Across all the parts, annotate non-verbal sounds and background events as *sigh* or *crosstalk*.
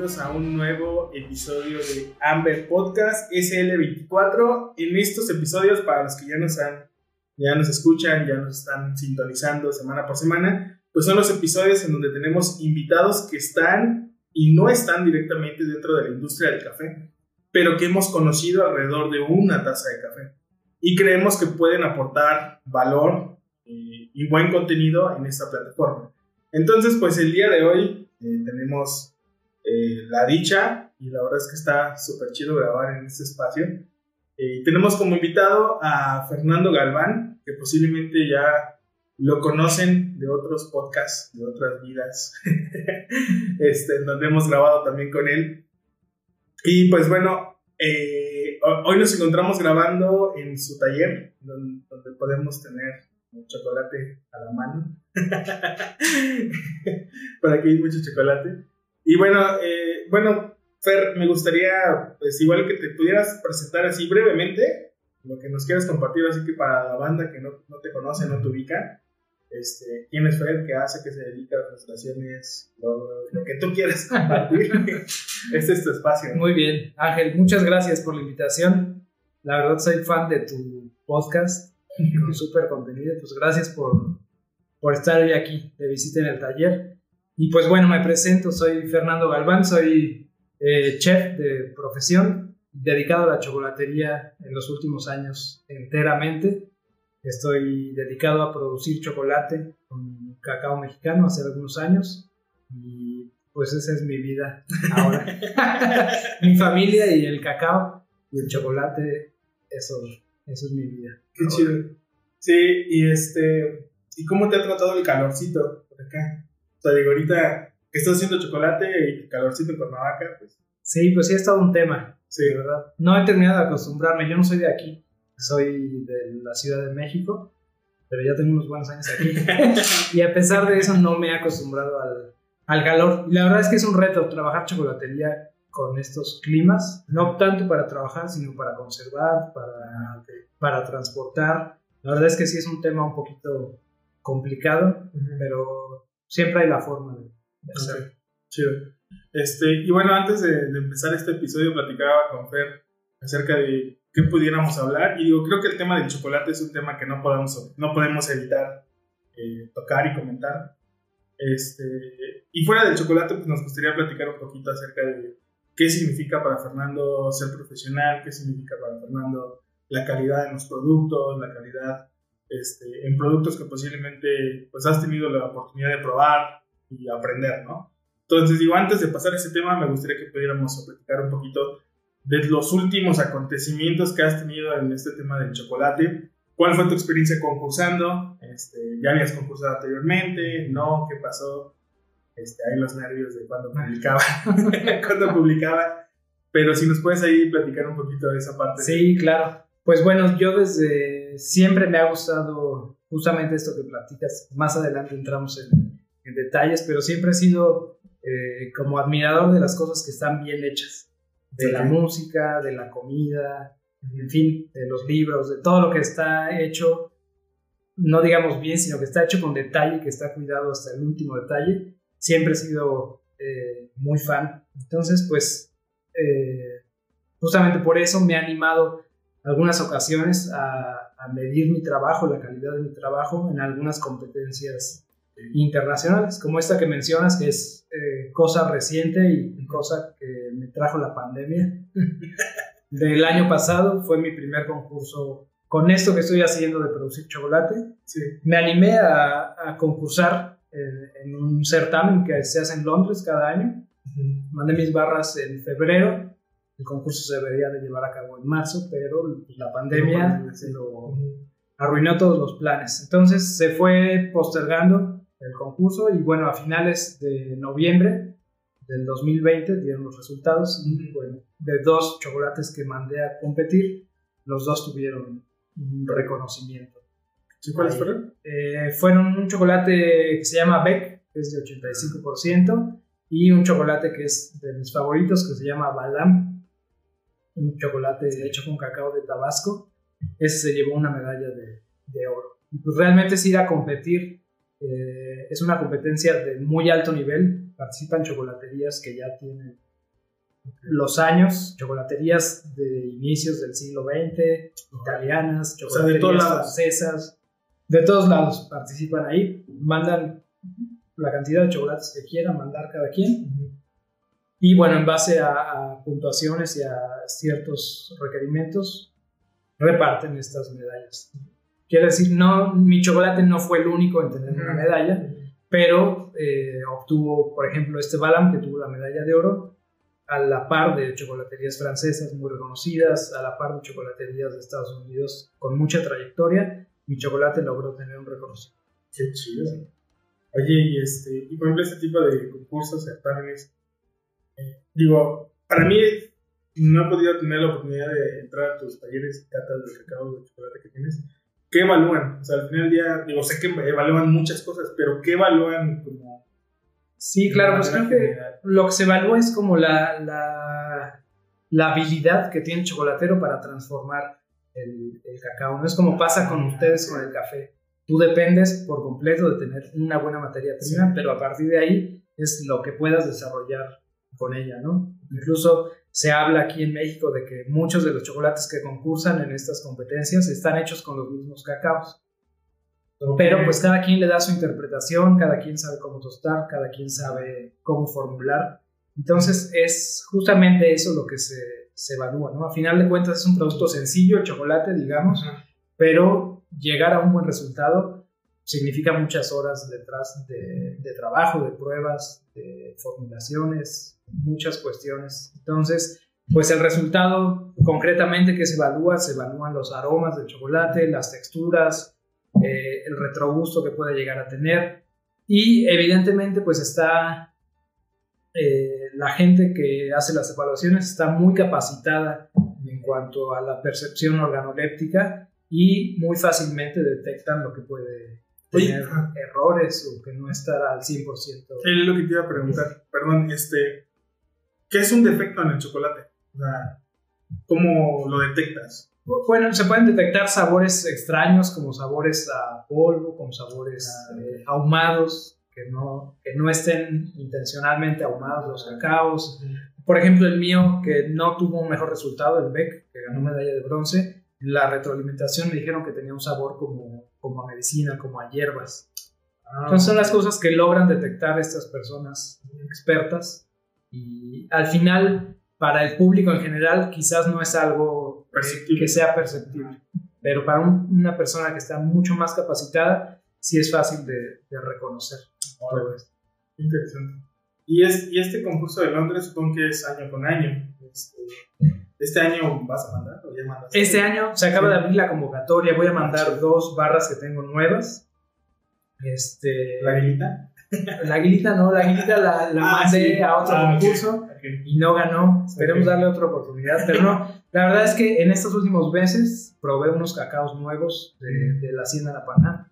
bienvenidos a un nuevo episodio de Amber Podcast SL24. En estos episodios, para los que ya nos han, ya nos escuchan, ya nos están sintonizando semana por semana, pues son los episodios en donde tenemos invitados que están y no están directamente dentro de la industria del café, pero que hemos conocido alrededor de una taza de café y creemos que pueden aportar valor eh, y buen contenido en esta plataforma. Entonces, pues el día de hoy eh, tenemos eh, la dicha y la verdad es que está súper chido grabar en este espacio. Eh, tenemos como invitado a Fernando Galván, que posiblemente ya lo conocen de otros podcasts, de otras vidas, *laughs* este, donde hemos grabado también con él. Y pues bueno, hoy nos encontramos grabando en su taller, donde, podemos tener chocolate a la mano. *laughs* Por aquí hay mucho chocolate. Y bueno, eh, bueno, Fer, me gustaría, pues igual que te pudieras presentar así brevemente, lo que nos quieras compartir, así que para la banda que no, no te conoce, no te ubica, este, quién es Fer, qué hace, qué se dedica a las relaciones, lo, lo, que tú quieras compartir. *laughs* este es tu espacio. Muy bien, Ángel, muchas gracias por la invitación. La verdad soy fan de tu podcast, con *laughs* súper contenido, pues gracias por, por estar hoy aquí de visita en el taller. Y pues bueno, me presento, soy Fernando Galván, soy eh, chef de profesión, dedicado a la chocolatería en los últimos años enteramente. Estoy dedicado a producir chocolate con cacao mexicano hace algunos años y pues esa es mi vida ahora. *laughs* mi familia y el cacao y el chocolate, eso, eso es mi vida. Qué chido. Sí, y este, ¿y cómo te ha tratado el calorcito por acá? O sea, digo, ahorita que estás haciendo chocolate y calorcito en Cuernavaca, pues. Sí, pues sí, es todo un tema. Sí, ¿verdad? No he terminado de acostumbrarme, yo no soy de aquí, soy de la Ciudad de México, pero ya tengo unos buenos años aquí. *laughs* y a pesar de eso, no me he acostumbrado al, al calor. Y la verdad es que es un reto trabajar chocolatería con estos climas, no tanto para trabajar, sino para conservar, para, para transportar. La verdad es que sí es un tema un poquito complicado, pero siempre hay la forma de, hacerlo. Chido. Este, y bueno, antes de, empezar este episodio, platicaba con Fer acerca de qué pudiéramos hablar. Y digo, creo que el tema del chocolate es un tema que no podemos, no podemos evitar eh, tocar y comentar. Este, y fuera del chocolate, pues nos gustaría platicar un poquito acerca de qué significa para Fernando ser profesional, qué significa para Fernando la calidad en los productos, la calidad este, en productos que posiblemente pues has tenido la oportunidad de probar y aprender, ¿no? Entonces, digo, antes de pasar a ese tema, me gustaría que pudiéramos platicar un poquito de los últimos acontecimientos que has tenido en este tema del chocolate. ¿Cuál fue tu experiencia concursando? Este, ¿Ya habías concursado anteriormente? ¿No? ¿Qué pasó? Este, los nervios de cuando publicaba, *laughs* cuando publicaba. Pero si nos puedes ahí platicar un poquito de esa parte. Sí, claro. Pues bueno, yo desde siempre me ha gustado justamente esto que platicas. Más adelante entramos en, detalles, pero siempre he sido eh, como admirador de las cosas que están bien hechas. De la música, de la comida, en fin, de los libros, de todo lo que está hecho, no digamos bien, sino que está hecho con detalle, que está cuidado hasta el último detalle. Siempre he sido eh, muy fan. Entonces, pues, eh, justamente por eso me ha animado algunas ocasiones a, medir mi trabajo, la calidad de mi trabajo en algunas competencias internacionales, como esta que mencionas, que es eh, cosa reciente y cosa que me trajo la pandemia *laughs* del año pasado. Fue mi primer concurso con esto que estoy haciendo de producir chocolate. Me animé a, concursar en, un certamen que se hace en Londres cada año. Mandé mis barras en febrero el concurso se debería de llevar a cabo en marzo, pero la pandemia se lo arruinó todos los planes. Entonces se fue postergando el concurso y bueno, a finales de noviembre del 2020 dieron los resultados bueno, de dos chocolates que mandé a competir, los dos tuvieron un reconocimiento. cuáles fueron? Eh, fueron un chocolate que se llama Beck, que es de 85%, y un chocolate que es de mis favoritos, que se llama Balam, un chocolate hecho con cacao de Tabasco. Ese se llevó una medalla de, de oro. Pues realmente es ir a competir, eh, es una competencia de muy alto nivel, participan chocolaterías que ya tienen los años, chocolaterías de inicios del siglo XX, italianas, chocolaterías de francesas, de todos lados participan ahí, mandan la cantidad de chocolates que quieran mandar cada quien. Y bueno, en base a, puntuaciones y a ciertos requerimientos, reparten estas medallas. Quiere decir, no, mi chocolate no fue el único en tener una medalla, pero eh, obtuvo, por ejemplo, este Balam que tuvo la medalla de oro, a la par de chocolaterías francesas muy reconocidas, a la par de chocolaterías de Estados Unidos con mucha trayectoria, mi chocolate logró tener un reconocimiento. Qué chido. Oye, y, este, y por ejemplo, este tipo de concursos, certámenes, digo, para mí no he podido tener la oportunidad de entrar a tus talleres y catas de cacao de chocolate que tienes. ¿Qué evalúan? O sea, al final del día, digo, sé que evalúan muchas cosas, pero ¿qué evalúan como Sí, claro, pues creo que lo que se evalúa es como la, la, la, habilidad que tiene el chocolatero para transformar el, el, cacao. No es como pasa con ustedes con el café. Tú dependes por completo de tener una buena materia prima, pero a partir de ahí es lo que puedas desarrollar con ella, ¿no? Incluso se habla aquí en México de que muchos de los chocolates que concursan en estas competencias están hechos con los mismos cacaos. Pero pues cada quien le da su interpretación, cada quien sabe cómo tostar, cada quien sabe cómo formular. Entonces es justamente eso lo que se, se evalúa, ¿no? A final de cuentas es un producto sencillo, el chocolate, digamos, pero llegar a un buen resultado significa muchas horas detrás de, trabajo, de pruebas, de formulaciones, muchas cuestiones. Entonces, pues el resultado concretamente que se evalúa, se evalúan los aromas del chocolate, las texturas, eh, el retrogusto que puede llegar a tener. Y evidentemente pues está eh, la gente que hace las evaluaciones está muy capacitada en cuanto a la percepción organoléptica y muy fácilmente detectan lo que puede tener errores o que no estará al 100%. Es lo que te iba a preguntar, perdón, este, ¿qué es un defecto en el chocolate? ¿Cómo lo detectas? Bueno, se pueden detectar sabores extraños como sabores a polvo, como sabores eh, ahumados, que no, que no estén intencionalmente ahumados los cacaos. Por ejemplo, el mío, que no tuvo un mejor resultado, el Beck, que ganó medalla de bronce, la retroalimentación me dijeron que tenía un sabor como, como a medicina, como a hierbas. Ah, Entonces son las cosas que logran detectar estas personas expertas y al final para el público en general quizás no es algo que sea perceptible, pero para una persona que está mucho más capacitada sí es fácil de, reconocer. Interesante. Y, es, y este concurso de Londres supongo que es año con año. Este, ¿Este año vas a mandar o ya mandas? Este año se acaba de abrir la convocatoria. Voy a mandar dos barras que tengo nuevas. Este, ¿La aguilita? *laughs* La aguilita no, la aguilita la, la ah, mandé a otro ah, concurso y no ganó. Esperemos darle otra oportunidad, pero no. La verdad es que en estos últimos meses probé unos cacaos nuevos de, de la Hacienda La Pana.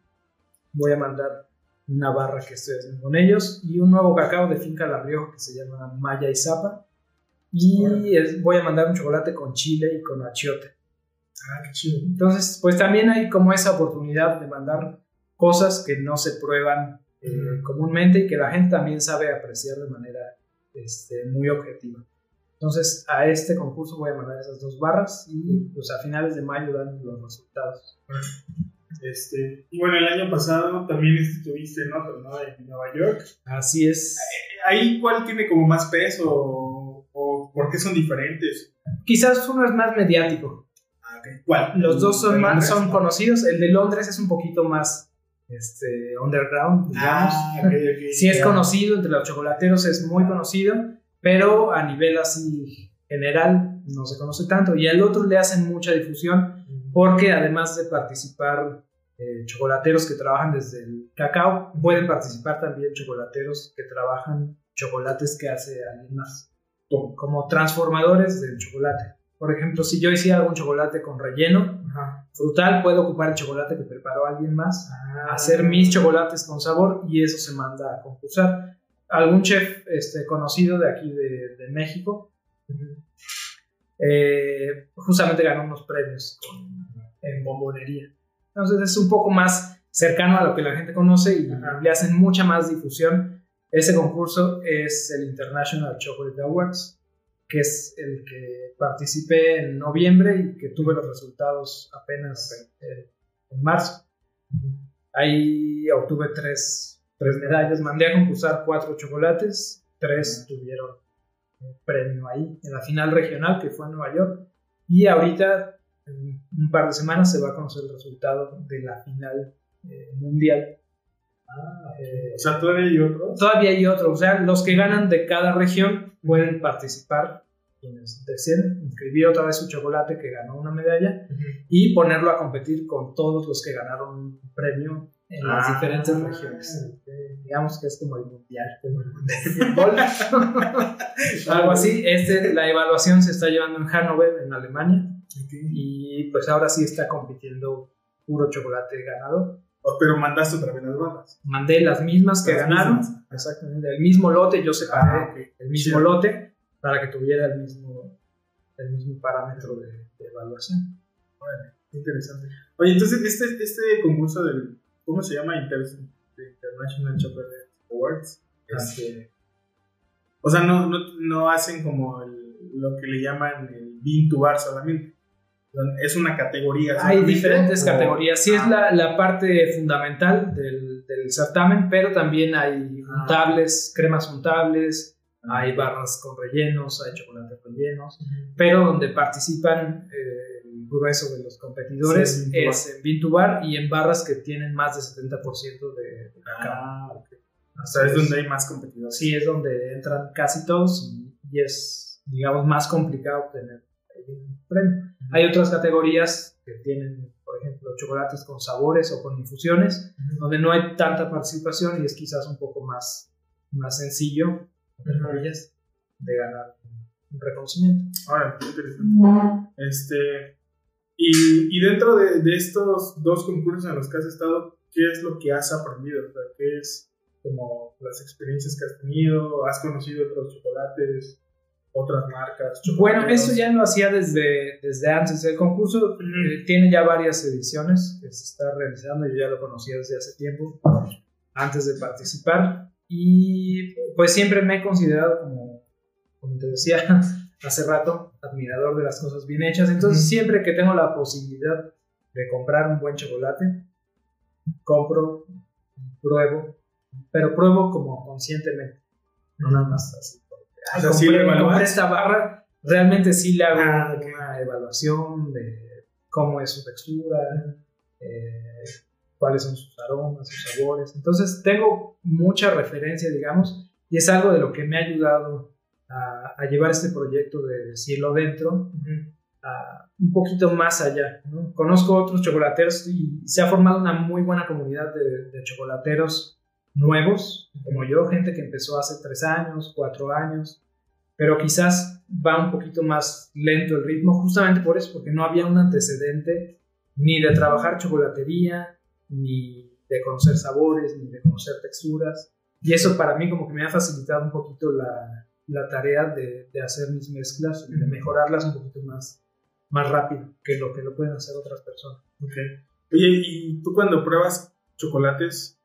Voy a mandar una barra que estoy haciendo con ellos y un nuevo cacao de Finca La Rioja que se llama Maya y Zapa. Y voy a mandar un chocolate con chile y con achiote. Ah, qué chido. Entonces, pues también hay como esa oportunidad de mandar cosas que no se prueban eh, comúnmente y que la gente también sabe apreciar de manera este, muy objetiva. Entonces, a este concurso voy a mandar esas dos barras y pues a finales de mayo dan los resultados. Este, y bueno, el año pasado también estuviste en otro, ¿no? En Nueva York. Así es. Eh, ¿Ahí cuál tiene como más peso por qué son diferentes? Quizás uno es más mediático. Ah, ¿Cuál? Los dos son, más, son conocidos. El de Londres es un poquito más este, underground, digamos. Ah, *laughs* sí es conocido, entre los chocolateros es muy conocido, pero a nivel así general no se conoce tanto. Y al otro le hacen mucha difusión porque además de participar eh, chocolateros que trabajan desde el cacao, pueden participar también chocolateros que trabajan chocolates que hace alguien más, como transformadores del chocolate. Por ejemplo, si yo hiciera algún chocolate con relleno frutal, puedo ocupar el chocolate que preparó alguien más, ah. hacer mis chocolates con sabor y eso se manda a concursar. Algún chef este, conocido de aquí de, México eh, justamente ganó unos premios en bombonería. Entonces es un poco más cercano a lo que la gente conoce y le hacen mucha más difusión. Ese concurso es el International Chocolate Awards que es el que participé en noviembre y que tuve los resultados apenas eh, en marzo. Ahí obtuve tres, tres medallas, mandé a concursar cuatro chocolates, tres tuvieron premio ahí en la final regional que fue en Nueva York y ahorita en un par de semanas se va a conocer el resultado de la final eh, mundial. Ah, eh, o sea, todavía hay otros. Todavía hay otros, o sea, los que ganan de cada región pueden participar, quienes deseen inscribir otra vez su chocolate que ganó una medalla y ponerlo a competir con todos los que ganaron un premio en las ah, diferentes regiones. Digamos que es como el mundial, como *laughs* *laughs* Algo así. Este, la evaluación se está llevando en Hannover, en Alemania. Y pues ahora sí está compitiendo puro chocolate ganador. Oh, pero mandaste otra vez las barras. Mandé las mismas que ganaron. Exactamente. El mismo lote, yo separé ah, el mismo lote para que tuviera el mismo, el mismo parámetro de, evaluación. Bueno, interesante. Oye, entonces este, este concurso del ¿cómo se llama? International Chocolate Awards. Este, o sea, no, no, no hacen como lo que le llaman el Bean to Bar solamente. Es una categoría. Hay diferentes categorías. Sí, es la, la, parte fundamental del, del, certamen, pero también hay ah. untables, cremas untables, hay barras con rellenos, hay chocolates rellenos, pero donde participan eh, grueso de los competidores es en Bintubar y en barras que tienen más del 70% de, de Ah, O sea, es donde hay más competidores. Sí, es donde entran casi todos y, es, digamos, más complicado obtener un premio. Hay otras categorías que tienen, por ejemplo, chocolates con sabores o con infusiones, donde no hay tanta participación y es quizás un poco más, más sencillo de ganar un reconocimiento. Ahora, interesante. Este, y, y dentro de, de, estos dos concursos en los que has estado, ¿qué es lo que has aprendido? O sea, ¿Qué es como las experiencias que has tenido? ¿Has conocido otros chocolates? Otras marcas. Bueno, eso ya lo hacía desde, desde antes. El concurso eh, tiene ya varias ediciones que se está realizando. Yo ya lo conocía desde hace tiempo, antes de participar. Y pues siempre me he considerado como, como te decía, *laughs* hace rato, admirador de las cosas bien hechas. Entonces, siempre que tengo la posibilidad de comprar un buen chocolate, compro, pruebo, pero pruebo como conscientemente, no nada más así. Compré, esta barra, realmente sí le hago ah, una evaluación de cómo es su textura, eh, cuáles son sus aromas, sus sabores. Entonces, tengo mucha referencia, digamos, y es algo de lo que me ha ayudado a, llevar este proyecto de cielo dentro a un poquito más allá. Conozco otros chocolateros y se ha formado una muy buena comunidad de, chocolateros nuevos, como yo, gente que empezó hace tres años, cuatro años, pero quizás va un poquito más lento el ritmo, justamente por eso, porque no había un antecedente ni de trabajar chocolatería, ni de conocer sabores, ni de conocer texturas. Y eso para mí como que me ha facilitado un poquito la, la tarea de, de hacer mis mezclas y de mejorarlas un poquito más, más rápido que lo que lo pueden hacer otras personas. Okay. Oye, y tú cuando pruebas chocolates,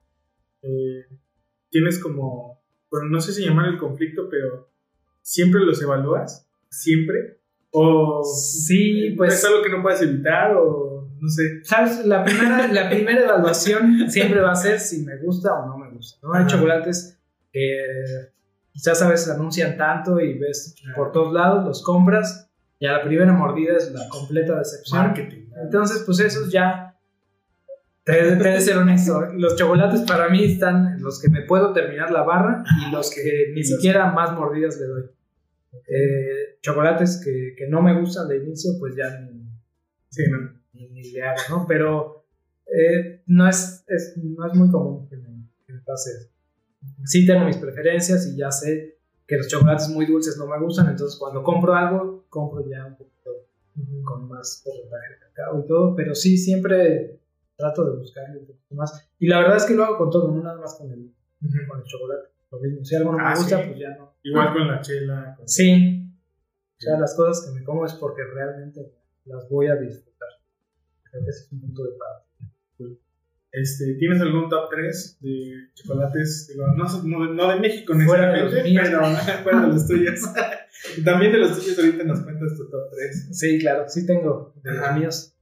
eh, tienes como, bueno, no sé si llamar el conflicto, pero ¿siempre los evalúas? ¿Siempre? ¿O sí, pues, es algo que no puedes evitar? ¿O no sé? ¿Sabes? La primera, la primera evaluación siempre va a ser si me gusta o no me gusta. ¿no? Hay chocolates que quizás a veces anuncian tanto y ves por todos lados, los compras y a la primera mordida es la completa decepción. Marketing. Entonces, pues esos ya, te, de ser honesto, los chocolates para mí están los que me puedo terminar la barra y los que ni siquiera más mordidas le doy. Eh, chocolates que, que, no me gustan de inicio, pues ya ni, sí, no. ni, le hago, ¿no? Pero eh, no, es, es, no es muy común que me, que me pase eso sí tengo mis preferencias y ya sé que los chocolates muy dulces no me gustan, entonces cuando compro algo, compro ya un poquito con más porcentaje de cacao y todo, pero sí, siempre trato de buscarle un poquito más. Y la verdad es que lo hago con todo, no nada más con el, con el chocolate. Lo mismo, si algo no me ah, gusta, pues ya no. Igual con la chela. Sí. O sea, las cosas que me como es porque realmente las voy a disfrutar. Creo que ese es un punto de parte. Este, ¿Tienes algún top 3 de chocolates? Digo, no, no, de México fuera de pero *laughs* fuera de los tuyos. *laughs* También de los tuyos ahorita nos cuentas tu top 3. Sí, claro, sí tengo de los míos.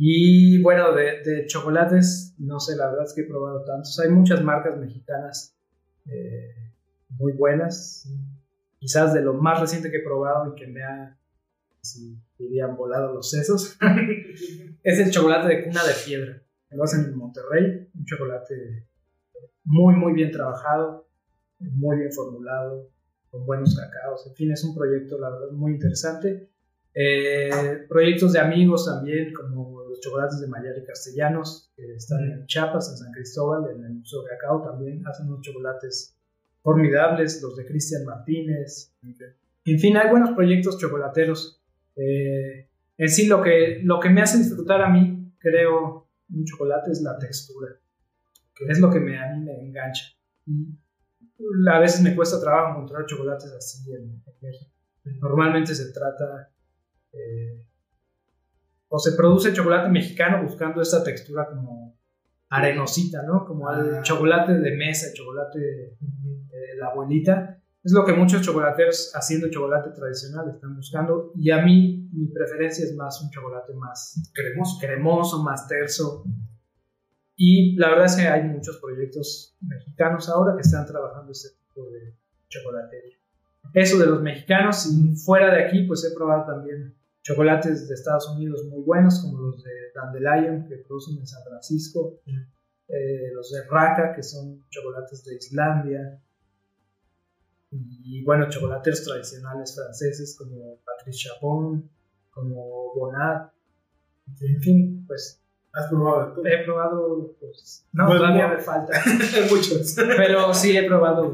Y bueno, de, de, chocolates, no sé, la verdad es que he probado tantos. Hay muchas marcas mexicanas eh, muy buenas. Quizás de lo más reciente que he probado y que me ha, si dirían, volado los sesos, *laughs* es el chocolate de cuna de piedra. Lo hacen en Monterrey, un chocolate muy, muy bien trabajado, muy bien formulado, con buenos cacaos. En fin, es un proyecto, la verdad, muy interesante. Eh, proyectos de amigos también, como los chocolates de Mayari Castellanos, que están en Chiapas, en San Cristóbal, en el Museo Cacao también, hacen unos chocolates formidables, los de Cristian Martínez. En fin, hay buenos proyectos chocolateros. Eh, en sí, lo que, lo que me hace disfrutar a mí, creo, un chocolate es la textura, que es lo que me, a mí me engancha. A veces me cuesta trabajo encontrar chocolates así en, México. Normalmente se trata eh, o se produce chocolate mexicano buscando esta textura como arenosita, ¿no? Como el ah. chocolate de mesa, el chocolate de, la abuelita. Es lo que muchos chocolateros haciendo chocolate tradicional están buscando. Y a mí, mi preferencia es más un chocolate más cremoso, cremoso más terso. Y la verdad es que hay muchos proyectos mexicanos ahora que están trabajando este tipo de chocolatería. Eso de los mexicanos, y fuera de aquí, pues he probado también chocolates de Estados Unidos muy buenos, como los de Dandelion, que producen en San Francisco, eh, los de Raka, que son chocolates de Islandia, y bueno, chocolateros tradicionales franceses como Patrice Chapon, como Bonat, en fin, pues. ¿Has probado todo? He probado, pues. No, todavía me falta. *laughs* Muchos. Pero sí he probado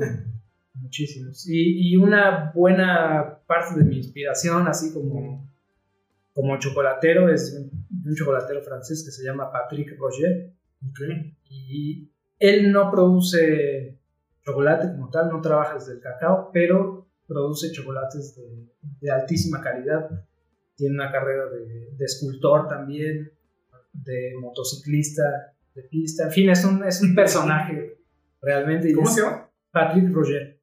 muchísimos. Y, y, una buena parte de mi inspiración, así como como chocolatero es un chocolatero francés que se llama Patrick Roger. Y él no produce chocolate como tal, no trabaja desde el cacao, pero produce chocolates de, altísima calidad. Tiene una carrera de, escultor también, de motociclista, de pista. En fin, es un, es un personaje realmente. ¿Cómo se llama? Patrick Roger.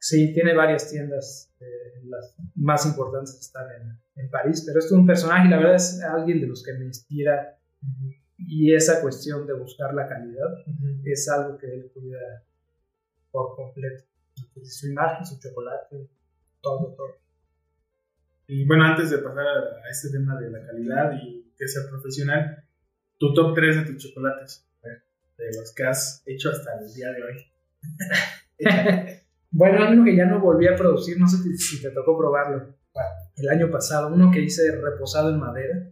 Sí, tiene varias tiendas, eh, las más importantes están en, en, París, pero es un personaje la verdad es alguien de los que me inspira y esa cuestión de buscar la calidad es algo que él cuida por completo. Su imagen, su chocolate, todo, todo. Y bueno, antes de pasar a, este tema de la calidad y que sea profesional, tu top 3 de tus chocolates, de los que has hecho hasta el día de hoy. *laughs* Bueno, hay uno que ya no volví a producir, no sé si te tocó probarlo. El año pasado, uno que hice reposado en madera.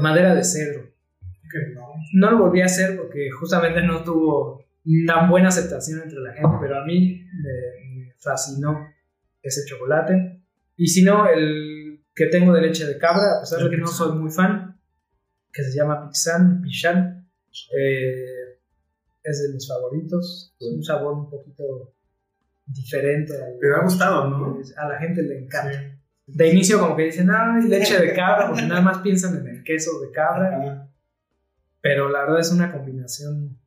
Madera de cedro. No lo volví a hacer porque justamente no tuvo tan buena aceptación entre la gente, pero a mí me, fascinó ese chocolate. Y si no, el que tengo de leche de cabra, a pesar de que no soy muy fan, que se llama Pixan, Pichan. Eh, es de mis favoritos. Es un sabor un poquito diferente. Pero ha gustado, ¿no? A la gente le encanta. De inicio como que dicen, ay, leche de cabra, porque nada más piensan en el queso de cabra. Pero la verdad es una combinación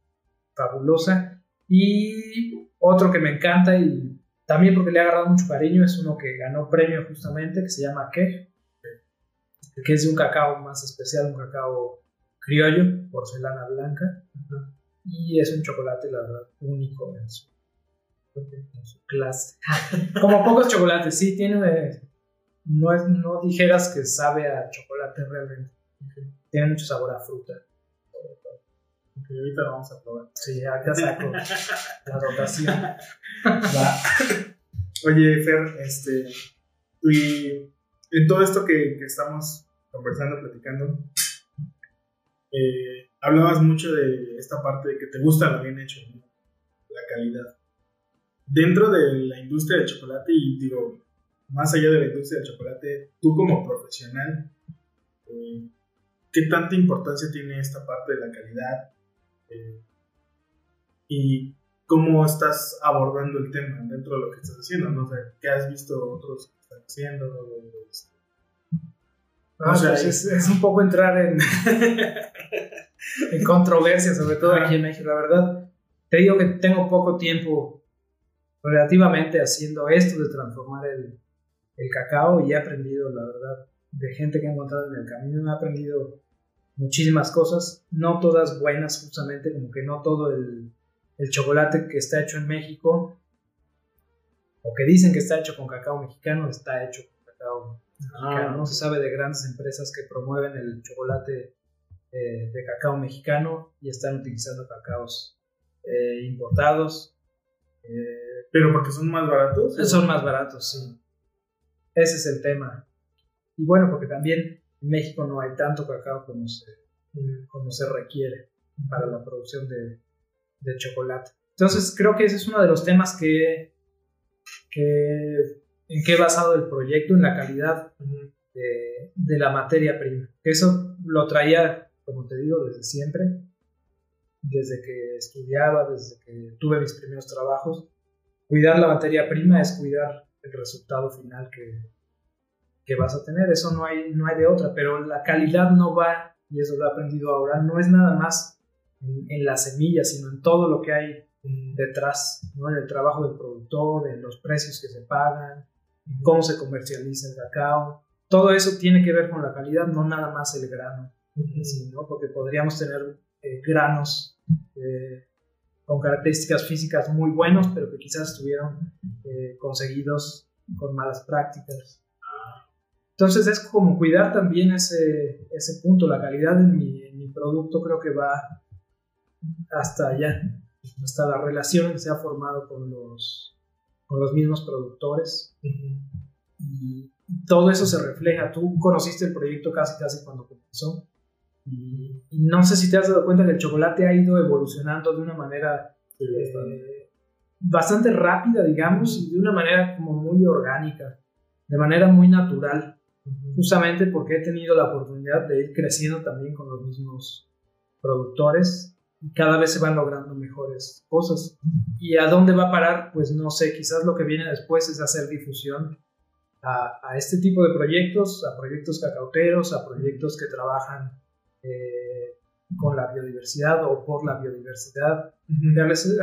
fabulosa. Y otro que me encanta y también porque le ha agarrado mucho cariño es uno que ganó premio justamente, que se llama Kej, que es de un cacao más especial, un cacao criollo, porcelana blanca y es un chocolate, la verdad, único en su, clase. *laughs* Como pocos chocolates, sí, tiene. No, es, no dijeras que sabe a chocolate realmente. Tiene mucho sabor a fruta. Okay, ahorita lo vamos a probar. Sí, acá saco *laughs* la rotación. Oye, Fer, este. Y en todo esto que, que estamos conversando, platicando, eh, hablabas mucho de esta parte de que te gusta lo bien hecho, la calidad. Dentro de la industria del chocolate, y digo, más allá de la industria del chocolate, tú como profesional, eh, ¿qué tanta importancia tiene esta parte de la calidad? Eh, y cómo estás abordando el tema dentro de lo que estás haciendo, ¿no? sé, ¿qué has visto otros que están haciendo? O sea, pues es, es, un poco entrar en, *laughs* en controversia, sobre todo aquí en México. La verdad, te digo que tengo poco tiempo relativamente haciendo esto de transformar el, el cacao y he aprendido, la verdad, de gente que he encontrado en el camino, he aprendido muchísimas cosas, no todas buenas justamente, como que no todo el, el chocolate que está hecho en México o que dicen que está hecho con cacao mexicano está hecho con cacao mexicano. Ah. No se sabe de grandes empresas que promueven el chocolate eh, de cacao mexicano y están utilizando cacaos eh, importados. Eh, ¿Pero porque son más baratos? Son más baratos, sí. Ese es el tema. Y bueno, porque también en México no hay tanto cacao como se, como se requiere para la producción de, de chocolate. Entonces creo que ese es uno de los temas que, que en qué he basado el proyecto, en la calidad de, de, la materia prima. Eso lo traía, como te digo, desde siempre, desde que estudiaba, desde que tuve mis primeros trabajos. Cuidar la materia prima es cuidar el resultado final que, que vas a tener. Eso no hay, no hay de otra, pero la calidad no va, y eso lo he aprendido ahora, no es nada más en, la semilla, sino en todo lo que hay detrás, ¿no? en el trabajo del productor, en los precios que se pagan, cómo se comercializa el cacao. Todo eso tiene que ver con la calidad, no nada más el grano, ¿no? porque podríamos tener eh, granos eh, con características físicas muy buenos, pero que quizás estuvieron eh, conseguidos con malas prácticas. Entonces es como cuidar también ese, ese punto, la calidad de mi, mi producto creo que va hasta allá, hasta la relación que se ha formado con los, con los mismos productores. Y todo eso se refleja. Tú conociste el proyecto casi casi cuando comenzó. Y, no sé si te has dado cuenta que el chocolate ha ido evolucionando de una manera eh, bastante rápida, digamos, y de una manera como muy orgánica, de manera muy natural, justamente porque he tenido la oportunidad de ir creciendo también con los mismos productores cada vez se van logrando mejores cosas. ¿Y a dónde va a parar? Pues no sé, quizás lo que viene después es hacer difusión a, a este tipo de proyectos, a proyectos cacauteros, a proyectos que trabajan eh, con la biodiversidad o por la biodiversidad,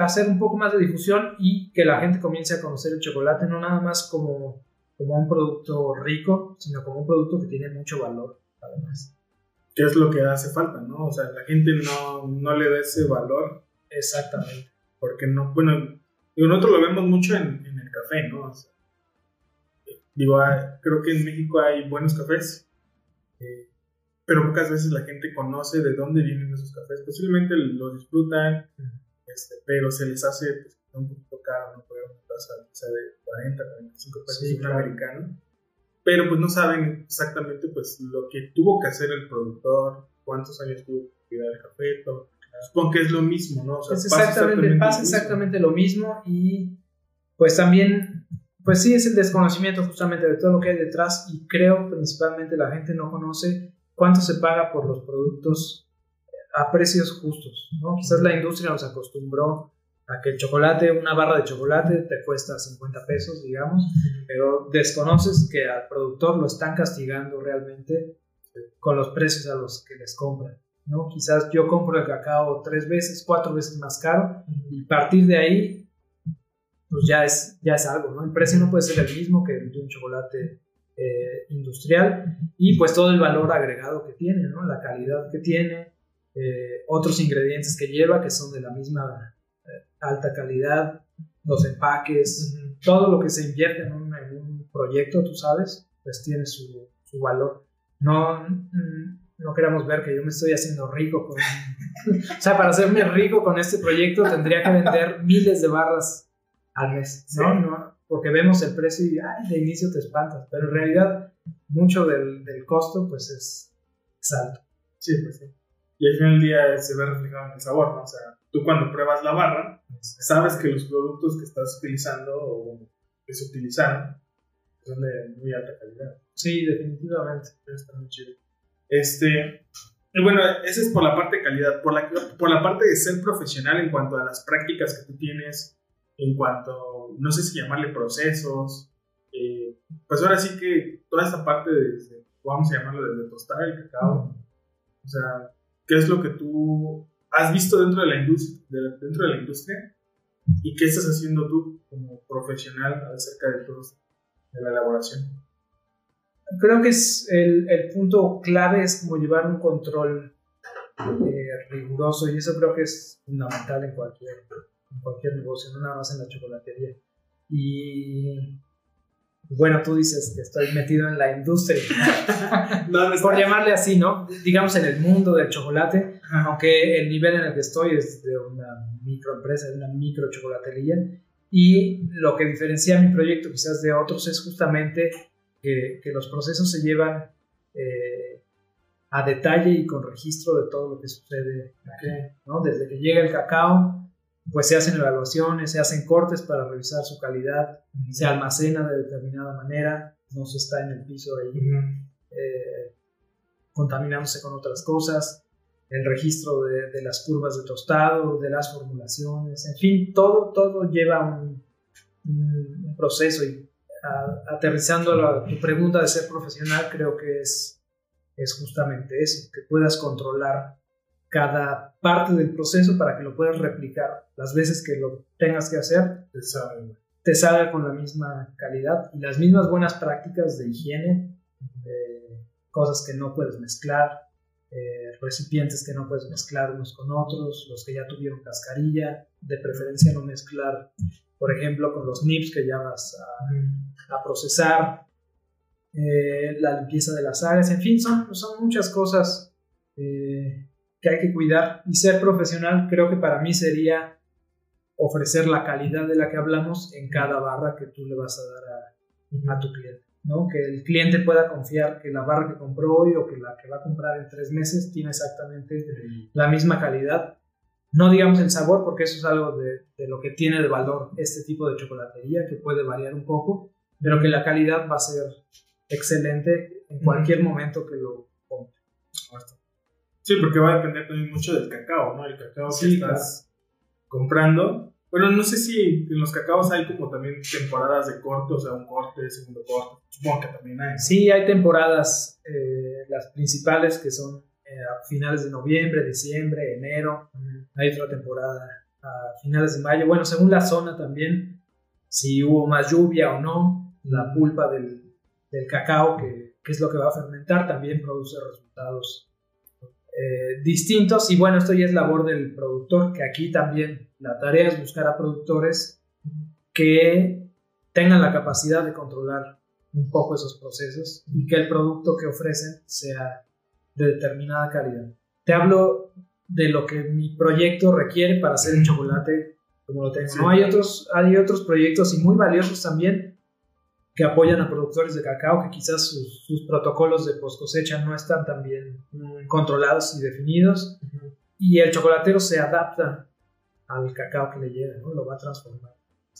hacer un poco más de difusión y que la gente comience a conocer el chocolate no nada más como, como un producto rico, sino como un producto que tiene mucho valor además qué es lo que hace falta, ¿no? O sea, la gente no, no le da ese valor. Exactamente. Porque no, bueno, digo, nosotros lo vemos mucho en, en el café, ¿no? O sea, digo, creo que en México hay buenos cafés, eh, pero pocas veces la gente conoce de dónde vienen esos cafés. Posiblemente los disfrutan, este, pero se les hace pues, un poquito caro, ¿no? Por ejemplo, o sea, de 40, 45 pesos sí, un americano pero pues no saben exactamente pues lo que tuvo que hacer el productor, cuántos años tuvo que cuidar el café, todo. Supongo que es lo mismo, ¿no? O sea, exactamente, pasa exactamente, pasa exactamente lo mismo y pues también, pues sí es el desconocimiento justamente de todo lo que hay detrás y creo principalmente la gente no conoce cuánto se paga por los productos a precios justos, ¿no? Quizás la industria nos acostumbró que el chocolate, una barra de chocolate te cuesta 50 pesos, digamos, pero desconoces que al productor lo están castigando realmente con los precios a los que les compran. ¿no? Quizás yo compro el cacao tres veces, cuatro veces más caro y partir de ahí pues ya es, ya es algo, ¿no? El precio no puede ser el mismo que el de un chocolate eh, industrial y pues todo el valor agregado que tiene, ¿no? La calidad que tiene, eh, otros ingredientes que lleva que son de la misma alta calidad, los empaques, todo lo que se invierte en un, proyecto, tú sabes, pues tiene su, valor. No, mm, no queramos ver que yo me estoy haciendo rico con... *laughs* o sea, para hacerme rico con este proyecto tendría que vender miles de barras al mes, ¿no? ¿no? Porque vemos el precio y ay, de inicio te espantas, pero en realidad mucho del, del costo pues es, es alto. Sí, pues sí. Y al final del día se ve reflejado en el sabor, ¿no? O sea, tú cuando pruebas la barra, sabes que los productos que estás utilizando o que se utilizaron son de muy alta calidad. Sí, definitivamente. Está muy chido. Este, y bueno, esa es por la parte de calidad. Por la, por la parte de ser profesional en cuanto a las prácticas que tú tienes, en cuanto, no sé si llamarle procesos, eh, pues ahora sí que toda esta parte de, vamos a llamarlo desde tostar el cacao, o sea, qué es lo que tú has visto dentro de la industria, dentro de la industria y qué estás haciendo tú como profesional acerca de todo de la elaboración. Creo que es el, punto clave es como llevar un control eh, riguroso y eso creo que es fundamental en cualquier, en cualquier negocio, no nada más en la chocolatería. Bueno, tú dices que estoy metido en la industria, *laughs* por llamarle así, ¿no? Digamos en el mundo del chocolate, aunque el nivel en el que estoy es de una microempresa, de una micro chocolatería, y lo que diferencia mi proyecto quizás de otros es justamente que, que los procesos se llevan eh, a detalle y con registro de todo lo que sucede ¿no? Desde que llega el cacao, pues se hacen evaluaciones, se hacen cortes para revisar su calidad, se almacena de determinada manera, no se está en el piso ahí eh, contaminándose con otras cosas, el registro de, las curvas de tostado, de las formulaciones, en fin, todo, todo lleva un, proceso y aterrizando a tu pregunta de ser profesional, creo que es, es justamente eso, que puedas controlar cada parte del proceso para que lo puedas replicar. Las veces que lo tengas que hacer, te salga, te salga con la misma calidad y las mismas buenas prácticas de higiene, de cosas que no puedes mezclar, eh, recipientes que no puedes mezclar unos con otros, los que ya tuvieron cascarilla, de preferencia no mezclar, por ejemplo, con los nips que ya vas a, procesar, eh, la limpieza de las áreas, en fin, son, son muchas cosas que hay que cuidar y ser profesional creo que para mí sería ofrecer la calidad de la que hablamos en cada barra que tú le vas a dar a, a tu cliente. ¿no? Que el cliente pueda confiar que la barra que compró hoy o que la que va a comprar en tres meses tiene exactamente la misma calidad. No digamos el sabor, porque eso es algo de, de, lo que tiene de valor este tipo de chocolatería, que puede variar un poco, pero que la calidad va a ser excelente en cualquier momento que lo. Sí, porque va a depender también mucho del cacao, ¿no? El cacao que estás comprando bueno, no sé si en los cacaos hay como también temporadas de corte, o sea, un corte, segundo corte. Supongo que también hay. Sí, hay temporadas, eh, las principales que son eh, a finales de noviembre, diciembre, enero. Hay otra temporada a finales de mayo. Bueno, según la zona también, si hubo más lluvia o no, la pulpa del, del cacao, que, que, es lo que va a fermentar, también produce resultados eh, distintos. Y bueno, esto ya es labor del productor, que aquí también la tarea es buscar a productores que tengan la capacidad de controlar un poco esos procesos y que el producto que ofrecen sea de determinada calidad. Te hablo de lo que mi proyecto requiere para hacer el chocolate como lo tengo. No hay otros, hay otros proyectos y muy valiosos también que apoyan a productores de cacao que quizás sus, protocolos de post cosecha no están tan bien controlados y definidos y el chocolatero se adapta al cacao que le llega, ¿no? Lo va a transformar